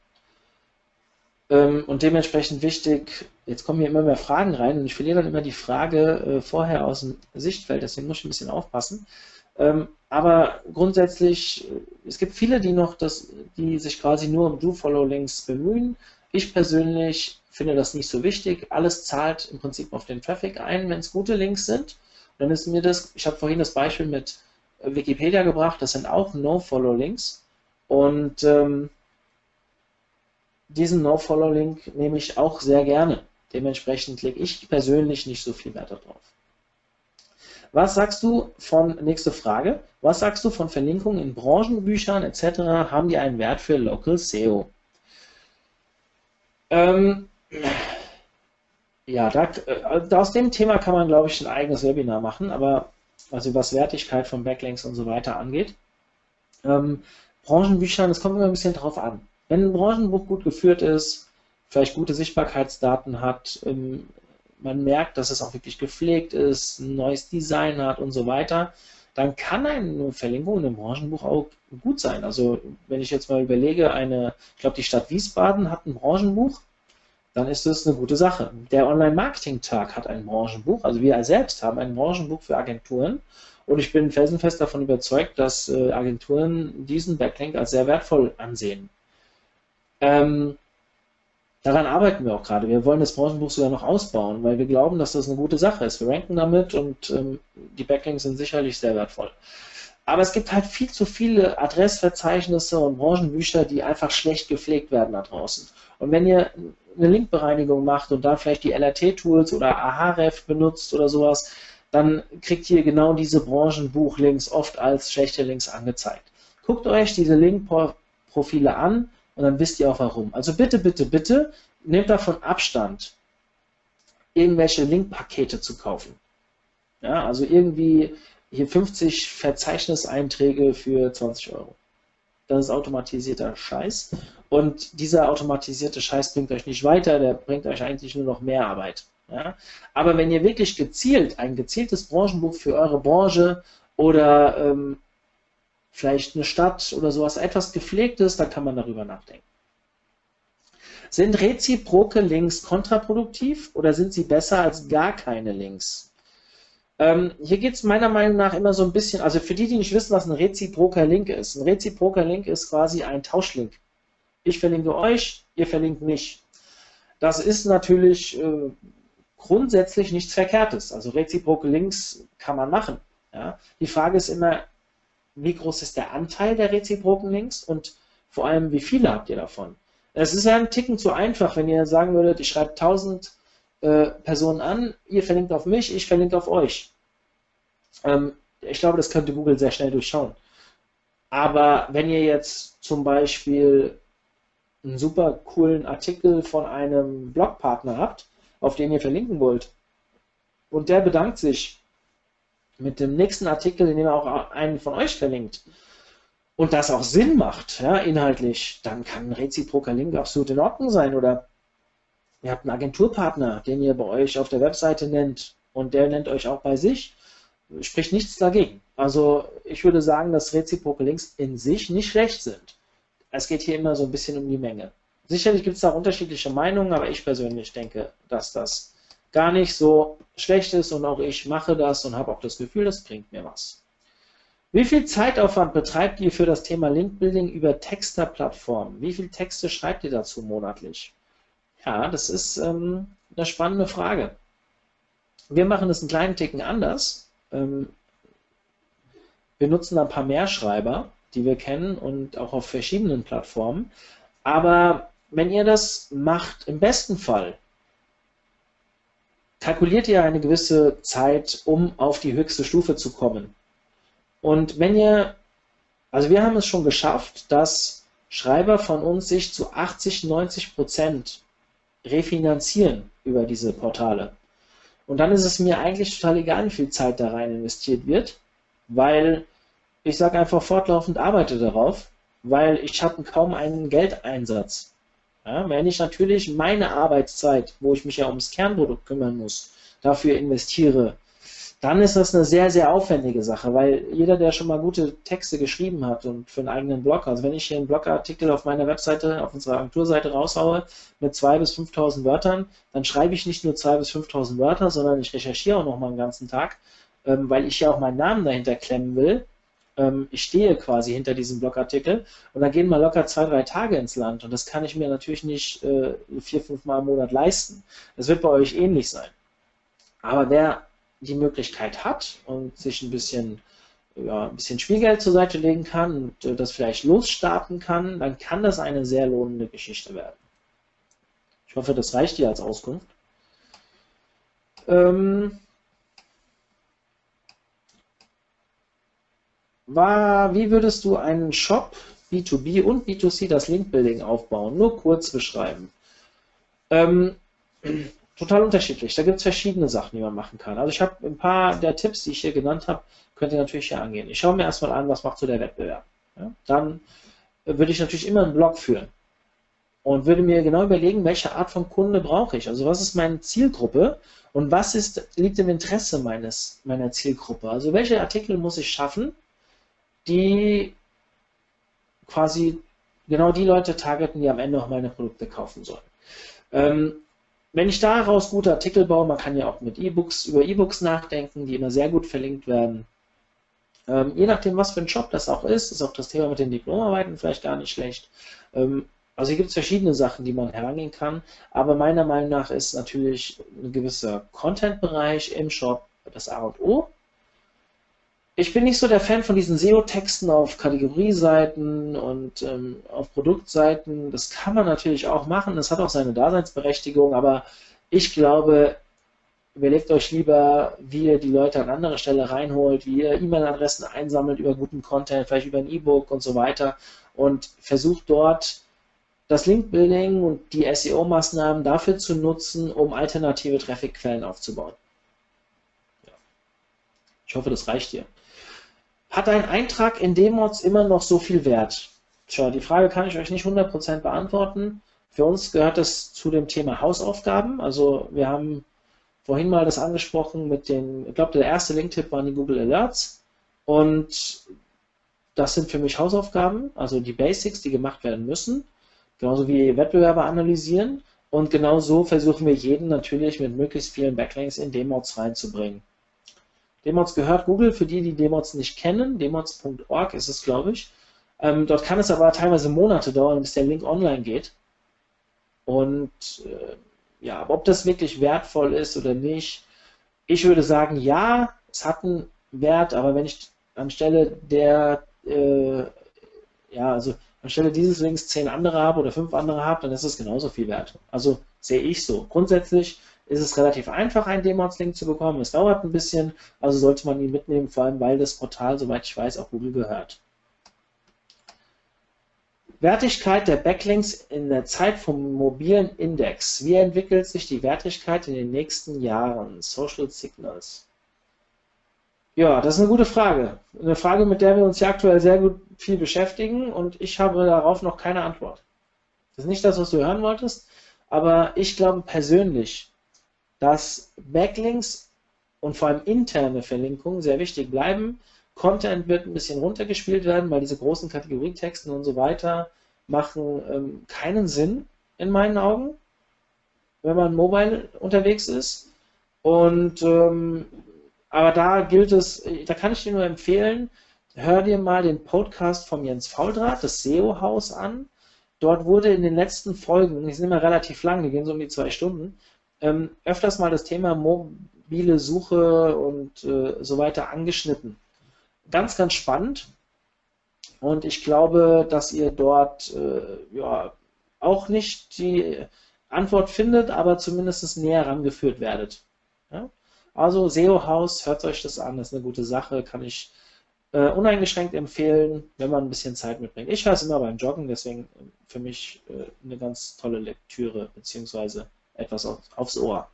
Ähm, und dementsprechend wichtig, jetzt kommen hier immer mehr Fragen rein und ich verliere dann immer die Frage äh, vorher aus dem Sichtfeld, deswegen muss ich ein bisschen aufpassen. Ähm, aber grundsätzlich, äh, es gibt viele, die noch das, die sich quasi nur um Do-Follow-Links bemühen. Ich persönlich finde das nicht so wichtig. Alles zahlt im Prinzip auf den Traffic ein, wenn es gute Links sind. Dann ist mir das, ich habe vorhin das Beispiel mit Wikipedia gebracht, das sind auch No-Follow-Links. Und ähm, diesen No-Follow-Link nehme ich auch sehr gerne. Dementsprechend lege ich persönlich nicht so viel Wert darauf. Was sagst du von, nächste Frage, was sagst du von Verlinkungen in Branchenbüchern etc. Haben die einen Wert für Local SEO? Ähm, ja, da, äh, aus dem Thema kann man, glaube ich, ein eigenes Webinar machen, aber also was Wertigkeit von Backlinks und so weiter angeht. Ähm, Branchenbüchern, das kommt immer ein bisschen drauf an. Wenn ein Branchenbuch gut geführt ist, vielleicht gute Sichtbarkeitsdaten hat, ähm, man merkt, dass es auch wirklich gepflegt ist, ein neues Design hat und so weiter, dann kann eine Verlinkung in einem Branchenbuch auch gut sein. Also wenn ich jetzt mal überlege, eine, ich glaube, die Stadt Wiesbaden hat ein Branchenbuch, dann ist das eine gute Sache. Der Online-Marketing-Tag hat ein Branchenbuch, also wir selbst haben ein Branchenbuch für Agenturen und ich bin felsenfest davon überzeugt, dass äh, Agenturen diesen Backlink als sehr wertvoll ansehen. Ähm, daran arbeiten wir auch gerade. Wir wollen das Branchenbuch sogar noch ausbauen, weil wir glauben, dass das eine gute Sache ist. Wir ranken damit und ähm, die Backlinks sind sicherlich sehr wertvoll. Aber es gibt halt viel zu viele Adressverzeichnisse und Branchenbücher, die einfach schlecht gepflegt werden da draußen. Und wenn ihr eine Linkbereinigung macht und da vielleicht die LRT-Tools oder Ahref benutzt oder sowas, dann kriegt ihr genau diese Branchenbuchlinks oft als schlechte Links angezeigt. Guckt euch diese Linkprofile an und dann wisst ihr auch warum. Also bitte, bitte, bitte nehmt davon Abstand, irgendwelche Linkpakete zu kaufen. Ja, also irgendwie hier 50 Verzeichniseinträge für 20 Euro. Das ist automatisierter Scheiß. Und dieser automatisierte Scheiß bringt euch nicht weiter, der bringt euch eigentlich nur noch mehr Arbeit. Ja? Aber wenn ihr wirklich gezielt, ein gezieltes Branchenbuch für eure Branche oder ähm, vielleicht eine Stadt oder sowas, etwas gepflegtes, dann kann man darüber nachdenken. Sind reziproke Links kontraproduktiv oder sind sie besser als gar keine Links? Ähm, hier geht es meiner Meinung nach immer so ein bisschen, also für die, die nicht wissen, was ein reziproker Link ist. Ein reziproker Link ist quasi ein Tauschlink. Ich verlinke euch, ihr verlinkt mich. Das ist natürlich äh, grundsätzlich nichts Verkehrtes. Also reziproke Links kann man machen. Ja? Die Frage ist immer, wie groß ist der Anteil der reziproken Links und vor allem, wie viele habt ihr davon? Es ist ja ein Ticken zu einfach, wenn ihr sagen würdet, ich schreibe 1000 äh, Personen an, ihr verlinkt auf mich, ich verlinke auf euch. Ähm, ich glaube, das könnte Google sehr schnell durchschauen. Aber wenn ihr jetzt zum Beispiel einen super coolen Artikel von einem Blogpartner habt, auf den ihr verlinken wollt, und der bedankt sich mit dem nächsten Artikel, in dem er auch einen von euch verlinkt, und das auch Sinn macht, ja, inhaltlich, dann kann ein reziproker Link absolut in Ordnung sein oder Ihr habt einen Agenturpartner, den ihr bei euch auf der Webseite nennt und der nennt euch auch bei sich. Spricht nichts dagegen. Also ich würde sagen, dass reziproke Links in sich nicht schlecht sind. Es geht hier immer so ein bisschen um die Menge. Sicherlich gibt es da unterschiedliche Meinungen, aber ich persönlich denke, dass das gar nicht so schlecht ist und auch ich mache das und habe auch das Gefühl, das bringt mir was. Wie viel Zeitaufwand betreibt ihr für das Thema Linkbuilding über Texter-Plattformen? Wie viele Texte schreibt ihr dazu monatlich? Ja, das ist ähm, eine spannende Frage. Wir machen es einen kleinen Ticken anders. Ähm, wir nutzen ein paar mehr Schreiber, die wir kennen und auch auf verschiedenen Plattformen. Aber wenn ihr das macht, im besten Fall, kalkuliert ihr eine gewisse Zeit, um auf die höchste Stufe zu kommen. Und wenn ihr, also wir haben es schon geschafft, dass Schreiber von uns sich zu 80, 90 Prozent refinanzieren über diese Portale. Und dann ist es mir eigentlich total egal, wie viel Zeit da rein investiert wird, weil ich sage einfach fortlaufend arbeite darauf, weil ich habe kaum einen Geldeinsatz. Ja, wenn ich natürlich meine Arbeitszeit, wo ich mich ja ums Kernprodukt kümmern muss, dafür investiere, dann ist das eine sehr, sehr aufwendige Sache, weil jeder, der schon mal gute Texte geschrieben hat und für einen eigenen Blog, also wenn ich hier einen Blogartikel auf meiner Webseite, auf unserer Agenturseite raushaue mit 2.000 bis 5.000 Wörtern, dann schreibe ich nicht nur 2.000 bis 5.000 Wörter, sondern ich recherchiere auch noch mal einen ganzen Tag, ähm, weil ich ja auch meinen Namen dahinter klemmen will ähm, ich stehe quasi hinter diesem Blogartikel und dann gehen mal locker zwei, drei Tage ins Land und das kann ich mir natürlich nicht äh, vier, fünf Mal im Monat leisten. Das wird bei euch ähnlich sein. Aber wer die Möglichkeit hat und sich ein bisschen, ja, ein bisschen Spielgeld zur Seite legen kann und äh, das vielleicht losstarten kann, dann kann das eine sehr lohnende Geschichte werden. Ich hoffe, das reicht dir als Auskunft. Ähm, war, wie würdest du einen Shop B2B und B2C das Linkbuilding aufbauen? Nur kurz beschreiben. Ähm, total unterschiedlich. Da gibt es verschiedene Sachen, die man machen kann. Also ich habe ein paar der Tipps, die ich hier genannt habe, könnt ihr natürlich hier angehen. Ich schaue mir erstmal an, was macht so der Wettbewerb. Ja? Dann würde ich natürlich immer einen Blog führen und würde mir genau überlegen, welche Art von Kunde brauche ich. Also was ist meine Zielgruppe und was ist, liegt im Interesse meines, meiner Zielgruppe. Also welche Artikel muss ich schaffen, die quasi genau die Leute targeten, die am Ende auch meine Produkte kaufen sollen. Ähm, wenn ich daraus gute Artikel baue, man kann ja auch mit E-Books über E-Books nachdenken, die immer sehr gut verlinkt werden. Ähm, je nachdem, was für ein Job das auch ist, ist auch das Thema mit den Diplomarbeiten vielleicht gar nicht schlecht. Ähm, also hier gibt es verschiedene Sachen, die man herangehen kann, aber meiner Meinung nach ist natürlich ein gewisser Content-Bereich im Shop das A und O ich bin nicht so der Fan von diesen SEO-Texten auf Kategorieseiten und ähm, auf Produktseiten. Das kann man natürlich auch machen, das hat auch seine Daseinsberechtigung, aber ich glaube, überlegt euch lieber, wie ihr die Leute an anderer Stelle reinholt, wie ihr E-Mail-Adressen einsammelt über guten Content, vielleicht über ein E-Book und so weiter und versucht dort das Link-Building und die SEO-Maßnahmen dafür zu nutzen, um alternative Traffic-Quellen aufzubauen. Ich hoffe, das reicht dir. Hat ein Eintrag in Dmods immer noch so viel Wert? Tja, die Frage kann ich euch nicht 100% beantworten. Für uns gehört das zu dem Thema Hausaufgaben. Also wir haben vorhin mal das angesprochen mit den, ich glaube, der erste Link-Tipp waren die Google Alerts. Und das sind für mich Hausaufgaben, also die Basics, die gemacht werden müssen. Genauso wie Wettbewerber analysieren. Und genau so versuchen wir jeden natürlich mit möglichst vielen Backlinks in Dmods reinzubringen. Demods gehört Google, für die, die Demods nicht kennen, demods.org ist es, glaube ich. Ähm, dort kann es aber teilweise Monate dauern, bis der Link online geht. Und äh, ja, ob das wirklich wertvoll ist oder nicht, ich würde sagen, ja, es hat einen Wert, aber wenn ich anstelle der, äh, ja, also anstelle dieses Links zehn andere habe oder fünf andere habe, dann ist es genauso viel wert. Also sehe ich so. Grundsätzlich ist es relativ einfach, einen Demods-Link zu bekommen. Es dauert ein bisschen, also sollte man ihn mitnehmen, vor allem weil das Portal, soweit ich weiß, auch Google gehört. Wertigkeit der Backlinks in der Zeit vom mobilen Index. Wie entwickelt sich die Wertigkeit in den nächsten Jahren? Social Signals. Ja, das ist eine gute Frage. Eine Frage, mit der wir uns ja aktuell sehr gut viel beschäftigen und ich habe darauf noch keine Antwort. Das ist nicht das, was du hören wolltest, Aber ich glaube persönlich, dass Backlinks und vor allem interne Verlinkungen sehr wichtig bleiben. Content wird ein bisschen runtergespielt werden, weil diese großen Kategorietexten und so weiter machen ähm, keinen Sinn in meinen Augen, wenn man mobile unterwegs ist. Und ähm, aber da gilt es, da kann ich dir nur empfehlen, hör dir mal den Podcast vom Jens Fauldraht, das SEO-Haus an. Dort wurde in den letzten Folgen, die sind immer relativ lang, die gehen so um die zwei Stunden, ähm, öfters mal das Thema mobile Suche und äh, so weiter angeschnitten. Ganz, ganz spannend. Und ich glaube, dass ihr dort äh, ja, auch nicht die Antwort findet, aber zumindest näher rangeführt werdet. Ja? Also SEO-Haus, hört euch das an, das ist eine gute Sache, kann ich äh, uneingeschränkt empfehlen, wenn man ein bisschen Zeit mitbringt. Ich höre es immer beim Joggen, deswegen äh, für mich äh, eine ganz tolle Lektüre, beziehungsweise etwas auf, aufs Ohr.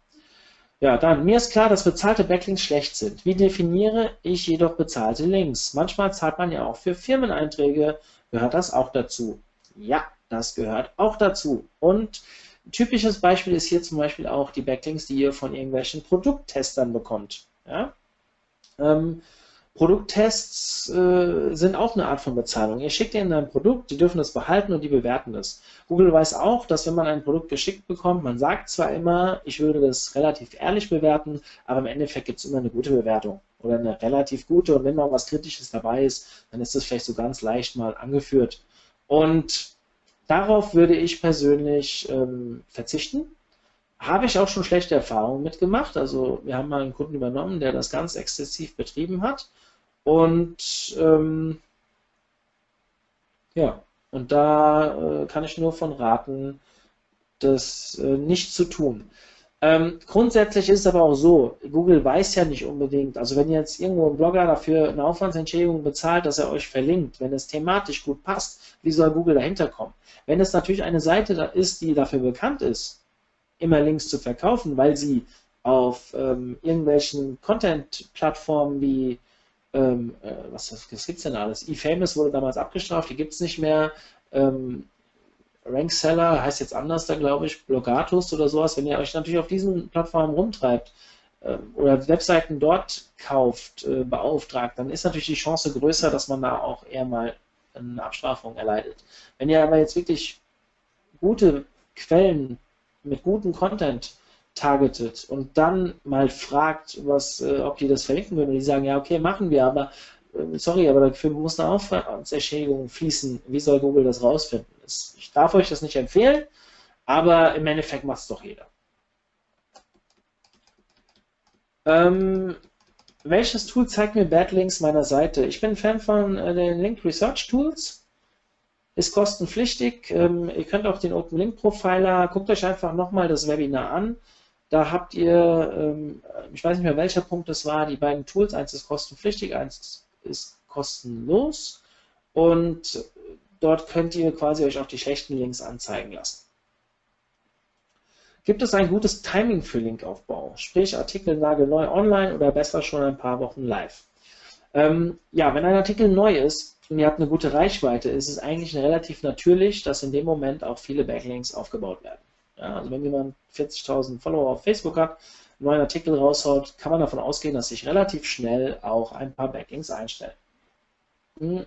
Ja, dann, mir ist klar, dass bezahlte Backlinks schlecht sind. Wie definiere ich jedoch bezahlte Links? Manchmal zahlt man ja auch für Firmeneinträge. Gehört das auch dazu? Ja, das gehört auch dazu. Und ein typisches Beispiel ist hier zum Beispiel auch die Backlinks, die ihr von irgendwelchen Produkttestern bekommt. Ja? Ähm, Produkttests äh, sind auch eine Art von Bezahlung. Ihr schickt ihnen ein Produkt, die dürfen das behalten und die bewerten das. Google weiß auch, dass wenn man ein Produkt geschickt bekommt, man sagt zwar immer, ich würde das relativ ehrlich bewerten, aber im Endeffekt gibt es immer eine gute Bewertung oder eine relativ gute und wenn mal was Kritisches dabei ist, dann ist das vielleicht so ganz leicht mal angeführt. Und darauf würde ich persönlich ähm, verzichten. Habe ich auch schon schlechte Erfahrungen mitgemacht. Also wir haben mal einen Kunden übernommen, der das ganz exzessiv betrieben hat. Und ähm, ja, und da äh, kann ich nur von raten, das äh, nicht zu tun. Ähm, grundsätzlich ist es aber auch so, Google weiß ja nicht unbedingt, also wenn jetzt irgendwo ein Blogger dafür eine Aufwandsentschädigung bezahlt, dass er euch verlinkt, wenn es thematisch gut passt, wie soll Google dahinter kommen? Wenn es natürlich eine Seite da ist, die dafür bekannt ist, immer Links zu verkaufen, weil sie auf ähm, irgendwelchen Content-Plattformen wie ähm, äh, was, was gibt es denn alles? eFamous wurde damals abgestraft, die gibt es nicht mehr. Ähm, Rankseller heißt jetzt anders da, glaube ich, Blogatus oder sowas. Wenn ihr euch natürlich auf diesen Plattformen rumtreibt äh, oder Webseiten dort kauft, äh, beauftragt, dann ist natürlich die Chance größer, dass man da auch eher mal eine Abstrafung erleidet. Wenn ihr aber jetzt wirklich gute Quellen mit gutem Content targetet und dann mal fragt, was, äh, ob die das verlinken würden und die sagen, ja, okay, machen wir, aber äh, sorry, aber dafür muss eine Aufwandsentschädigung fließen. Wie soll Google das rausfinden? Ich darf euch das nicht empfehlen, aber im Endeffekt macht es doch jeder. Ähm, welches Tool zeigt mir Backlinks meiner Seite? Ich bin Fan von äh, den Link Research Tools ist kostenpflichtig. Ähm, ihr könnt auch den Open Link Profiler, guckt euch einfach nochmal das Webinar an. Da habt ihr, ähm, ich weiß nicht mehr welcher Punkt es war, die beiden Tools. Eins ist kostenpflichtig, eins ist kostenlos. Und dort könnt ihr quasi euch auch die schlechten Links anzeigen lassen. Gibt es ein gutes Timing für Linkaufbau? Sprich Artikel nagelneu online oder besser schon ein paar Wochen live? Ähm, ja, wenn ein Artikel neu ist, und ihr habt eine gute Reichweite, ist es eigentlich relativ natürlich, dass in dem Moment auch viele Backlinks aufgebaut werden. Ja, also wenn jemand 40.000 Follower auf Facebook hat, einen neuen Artikel raushaut, kann man davon ausgehen, dass sich relativ schnell auch ein paar Backlinks einstellen. Hm.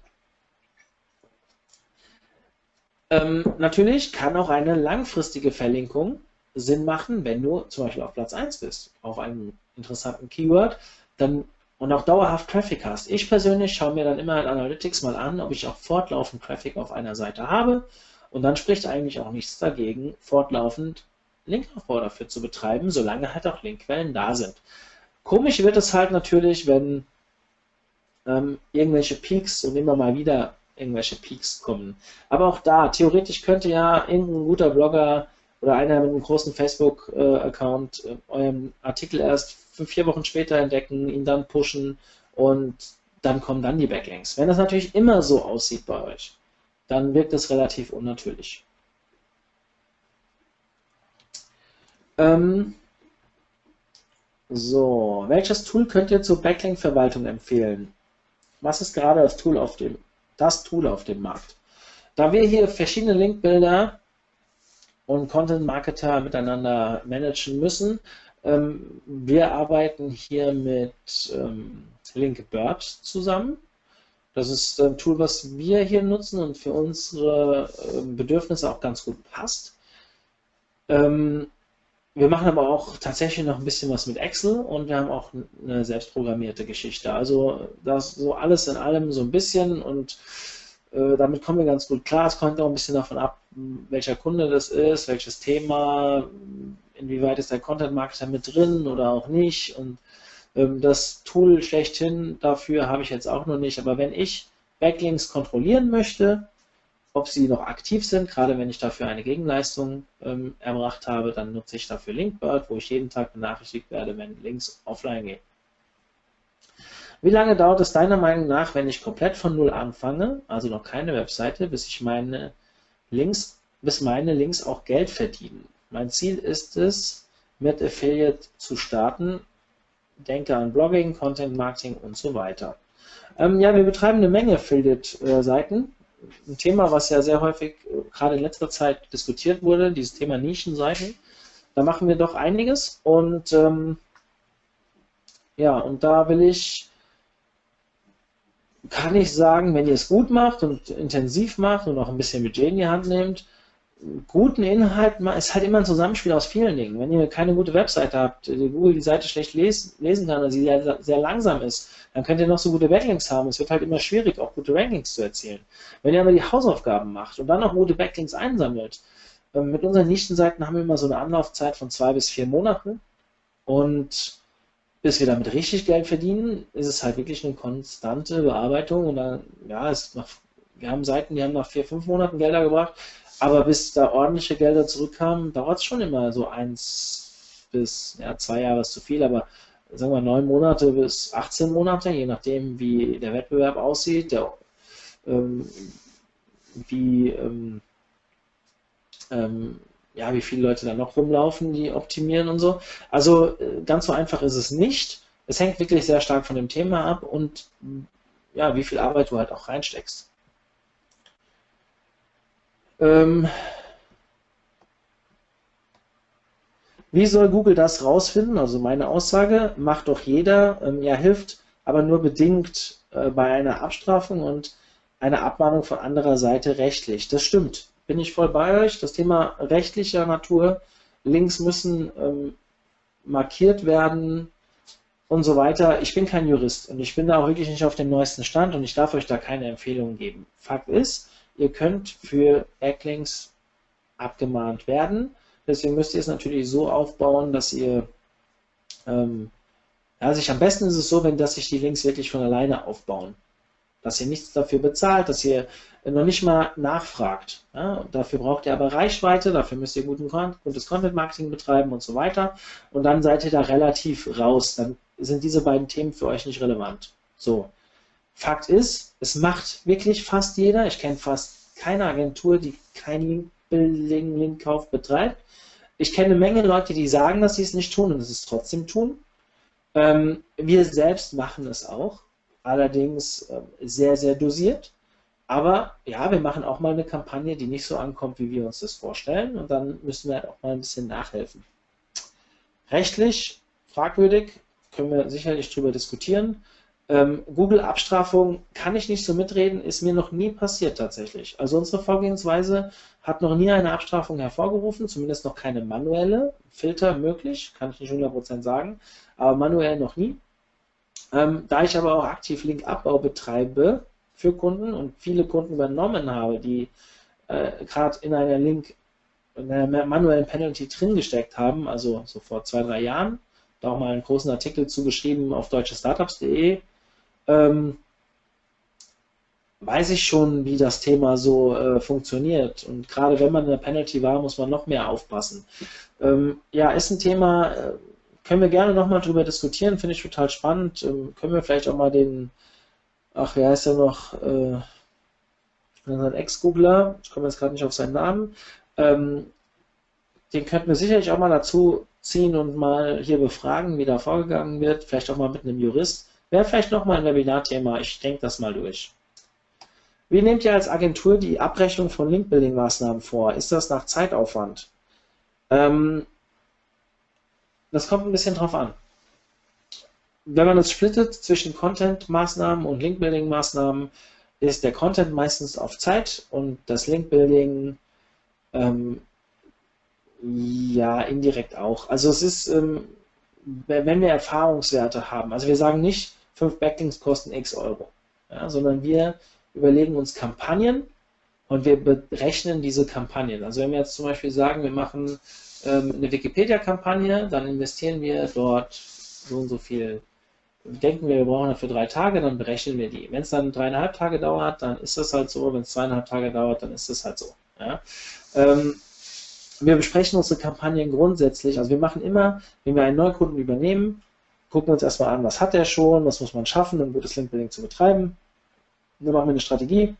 Ähm, natürlich kann auch eine langfristige Verlinkung Sinn machen, wenn du zum Beispiel auf Platz 1 bist, auf einem interessanten Keyword, dann und auch dauerhaft Traffic hast. Ich persönlich schaue mir dann immer in Analytics mal an, ob ich auch fortlaufend Traffic auf einer Seite habe und dann spricht eigentlich auch nichts dagegen, fortlaufend Linkaufbau dafür zu betreiben, solange halt auch Linkquellen da sind. Komisch wird es halt natürlich, wenn ähm, irgendwelche Peaks und immer mal wieder irgendwelche Peaks kommen. Aber auch da, theoretisch könnte ja irgendein guter Blogger oder einer mit einem großen Facebook-Account äh, euren Artikel erst fünf, vier Wochen später entdecken, ihn dann pushen und dann kommen dann die Backlinks. Wenn das natürlich immer so aussieht bei euch, dann wirkt das relativ unnatürlich. Ähm, so, welches Tool könnt ihr zur Backlink-Verwaltung empfehlen? Was ist gerade das Tool auf dem, das Tool auf dem Markt? Da wir hier verschiedene Linkbilder und Content-Marketer miteinander managen müssen. Ähm, wir arbeiten hier mit ähm, Linkbird zusammen. Das ist ein Tool, was wir hier nutzen und für unsere ähm, Bedürfnisse auch ganz gut passt. Ähm, wir machen aber auch tatsächlich noch ein bisschen was mit Excel und wir haben auch eine selbstprogrammierte Geschichte. Also das so alles in allem so ein bisschen und äh, damit kommen wir ganz gut klar. Es kommt auch ein bisschen davon ab, welcher Kunde das ist, welches Thema, inwieweit ist der Content Marketer mit drin oder auch nicht. Und ähm, das Tool schlechthin dafür habe ich jetzt auch noch nicht. Aber wenn ich Backlinks kontrollieren möchte, ob sie noch aktiv sind, gerade wenn ich dafür eine Gegenleistung ähm, erbracht habe, dann nutze ich dafür Linkbird, wo ich jeden Tag benachrichtigt werde, wenn Links offline gehen. Wie lange dauert es deiner Meinung nach, wenn ich komplett von Null anfange, also noch keine Webseite, bis ich meine Links, bis meine Links auch Geld verdienen? Mein Ziel ist es, mit Affiliate zu starten. Denke an Blogging, Content Marketing und so weiter. Ähm, ja, wir betreiben eine Menge Affiliate-Seiten. Ein Thema, was ja sehr häufig äh, gerade in letzter Zeit diskutiert wurde, dieses Thema Nischenseiten. Da machen wir doch einiges und ähm, ja, und da will ich kann ich sagen, wenn ihr es gut macht und intensiv macht und auch ein bisschen Budget in die Hand nehmt, guten Inhalt ist halt immer ein Zusammenspiel aus vielen Dingen. Wenn ihr keine gute Webseite habt, die Google die Seite schlecht lesen, kann, oder sie sehr, sehr langsam ist, dann könnt ihr noch so gute Backlinks haben. Es wird halt immer schwierig, auch gute Rankings zu erzielen. Wenn ihr aber die Hausaufgaben macht und dann auch gute Backlinks einsammelt, ähm, mit unseren Nischenseiten haben wir immer so eine Anlaufzeit von zwei bis vier Monaten und bis wir damit richtig Geld verdienen, ist es halt wirklich eine konstante Bearbeitung und dann, ja, es nach, wir haben Seiten, die haben nach vier, fünf Monaten Gelder gebracht, aber bis da ordentliche Gelder zurückkamen, dauert es schon immer so eins bis ja, zwei Jahre ist zu viel, aber sagen wir neun Monate bis 18 Monate, je nachdem wie der Wettbewerb aussieht, der, ähm, wie ähm, ähm, ja, wie viele Leute da noch rumlaufen, die optimieren und so. Also äh, ganz so einfach ist es nicht. Es hängt wirklich sehr stark von dem Thema ab und ja, wie viel Arbeit du halt auch reinsteckst. Ähm, wie soll Google das rausfinden? Also meine Aussage, macht doch jeder, ähm, ja hilft, aber nur bedingt äh, bei einer Abstrafung und einer Abmahnung von anderer Seite rechtlich. Das stimmt bin ich voll bei euch. Das Thema rechtlicher Natur, Links müssen ähm, markiert werden und so weiter. Ich bin kein Jurist und ich bin da auch wirklich nicht auf dem neuesten Stand und ich darf euch da keine Empfehlungen geben. Fakt ist, ihr könnt für Backlinks abgemahnt werden. Deswegen müsst ihr es natürlich so aufbauen, dass ihr ähm, also am besten ist es so, wenn dass sich die Links wirklich von alleine aufbauen dass ihr nichts dafür bezahlt, dass ihr noch nicht mal nachfragt. Ja? dafür braucht ihr aber Reichweite, dafür müsst ihr guten, gutes Content-Marketing betreiben und so weiter. Und dann seid ihr da relativ raus. Dann sind diese beiden Themen für euch nicht relevant. So. Fakt ist, es macht wirklich fast jeder. Ich kenne fast keine Agentur, die keinen Link-Kauf betreibt. Ich kenne eine Menge Leute, die sagen, dass sie es nicht tun und es trotzdem tun. Ähm, wir selbst machen es auch allerdings äh, sehr, sehr dosiert. Aber ja, wir machen auch mal eine Kampagne, die nicht so ankommt, wie wir uns das vorstellen. Und dann müssen wir halt auch mal ein bisschen nachhelfen. Rechtlich fragwürdig, können wir sicherlich drüber diskutieren. Ähm, Google-Abstrafung kann ich nicht so mitreden, ist mir noch nie passiert tatsächlich. Also unsere Vorgehensweise hat noch nie eine Abstrafung hervorgerufen, zumindest noch keine manuelle. Filter möglich, kann ich nicht 100% sagen, aber manuell noch nie. Ähm, da ich aber auch aktiv Linkabbau betreibe für Kunden und viele Kunden übernommen habe, die äh, gerade in einer Link, in einer manuellen Penalty drin gesteckt haben, also so vor zwei, drei Jahren, da auch mal einen großen Artikel zugeschrieben auf deutschestartups.de, ähm, weiß ich schon, wie das Thema so äh, funktioniert. Und gerade wenn man in der Penalty war, muss man noch mehr aufpassen. Ähm, ja, ist ein Thema, äh, können wir gerne nochmal drüber diskutieren, finde ich total spannend. Ähm, können wir vielleicht auch mal den, ach, wer heißt ja noch, äh, unseren Ex-Googler, ich komme jetzt gerade nicht auf seinen Namen, ähm, den könnten wir sicherlich auch mal dazu ziehen und mal hier befragen, wie da vorgegangen wird, vielleicht auch mal mit einem Jurist. Wäre vielleicht nochmal ein Webinar-Thema, ich denke das mal durch. Wie nehmt ihr als Agentur die Abrechnung von Link-Building-Maßnahmen vor? Ist das nach Zeitaufwand? Ähm, das kommt ein bisschen drauf an. Wenn man es splittet zwischen Content-Maßnahmen und Link-Building-Maßnahmen, ist der Content meistens auf Zeit und das Link-Building ähm, ja indirekt auch. Also es ist, ähm, wenn wir Erfahrungswerte haben, also wir sagen nicht, fünf Backlinks kosten x Euro, ja, sondern wir überlegen uns Kampagnen und wir berechnen diese Kampagnen. Also wenn wir jetzt zum Beispiel sagen, wir machen ähm, eine Wikipedia-Kampagne, dann investieren wir dort so und so viel. Denken wir, wir brauchen dafür drei Tage, dann berechnen wir die. Wenn es dann dreieinhalb Tage dauert, dann ist das halt so. Wenn es zweieinhalb Tage dauert, dann ist das halt so. Ja? Ähm, wir besprechen unsere Kampagnen grundsätzlich. Also wir machen immer, wenn wir einen Neukunden übernehmen, gucken wir uns erstmal an, was hat er schon, was muss man schaffen, um gutes Linkbuilding zu betreiben. Dann machen wir eine Strategie,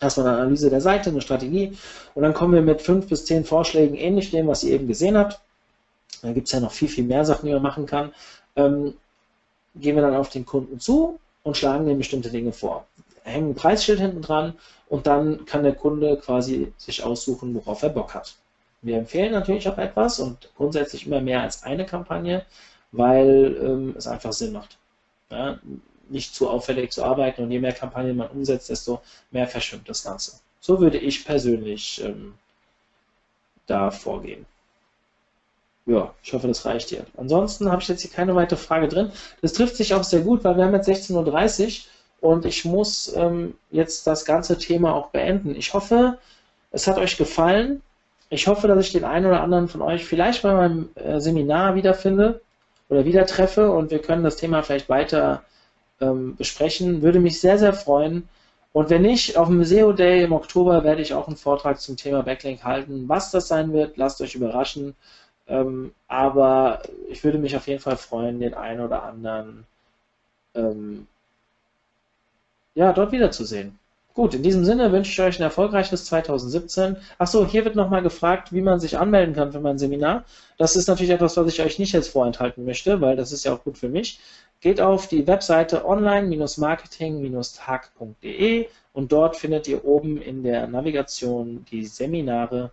erstmal eine Analyse der Seite, eine Strategie und dann kommen wir mit fünf bis zehn Vorschlägen, ähnlich dem, was ihr eben gesehen habt. Da gibt es ja noch viel, viel mehr Sachen, die man machen kann. Ähm, gehen wir dann auf den Kunden zu und schlagen ihm bestimmte Dinge vor. Hängen ein Preisschild hinten dran und dann kann der Kunde quasi sich aussuchen, worauf er Bock hat. Wir empfehlen natürlich auch etwas und grundsätzlich immer mehr als eine Kampagne, weil ähm, es einfach Sinn macht. Ja, nicht zu auffällig zu arbeiten und je mehr Kampagnen man umsetzt, desto mehr verschwimmt das Ganze. So würde ich persönlich ähm, da vorgehen. Ja, ich hoffe, das reicht hier. Ansonsten habe ich jetzt hier keine weitere Frage drin. Das trifft sich auch sehr gut, weil wir haben jetzt 16.30 Uhr und ich muss ähm, jetzt das ganze Thema auch beenden. Ich hoffe, es hat euch gefallen. Ich hoffe, dass ich den einen oder anderen von euch vielleicht bei meinem äh, Seminar wiederfinde oder wieder treffe und wir können das Thema vielleicht weiter ähm, besprechen. Würde mich sehr, sehr freuen. Und wenn nicht, auf dem SEO Day im Oktober werde ich auch einen Vortrag zum Thema Backlink halten. Was das sein wird, lasst euch überraschen. Ähm, aber ich würde mich auf jeden Fall freuen, den einen oder anderen ähm, ja, dort wiederzusehen. Gut, in diesem Sinne wünsche ich euch ein erfolgreiches 2017. Achso, hier wird nochmal gefragt, wie man sich anmelden kann für mein Seminar. Das ist natürlich etwas, was ich euch nicht jetzt vorenthalten möchte, weil das ist ja auch gut für mich. Geht auf die Webseite online-marketing-tag.de und dort findet ihr oben in der Navigation die Seminare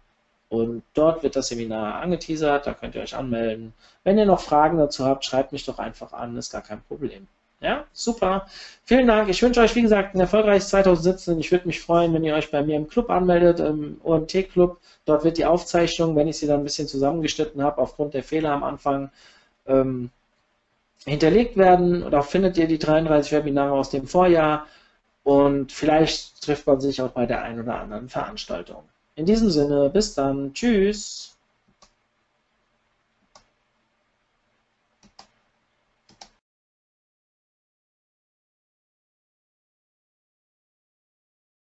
und dort wird das Seminar angeteasert, da könnt ihr euch anmelden. Wenn ihr noch Fragen dazu habt, schreibt mich doch einfach an, ist gar kein Problem. Ja, super. Vielen Dank. Ich wünsche euch, wie gesagt, ein erfolgreiches 2017. Ich würde mich freuen, wenn ihr euch bei mir im Club anmeldet, im OMT-Club. Dort wird die Aufzeichnung, wenn ich sie dann ein bisschen zusammengeschnitten habe, aufgrund der Fehler am Anfang, ähm, hinterlegt werden. Da findet ihr die 33 Webinare aus dem Vorjahr und vielleicht trifft man sich auch bei der einen oder anderen Veranstaltung. In diesem Sinne, bis dann. Tschüss.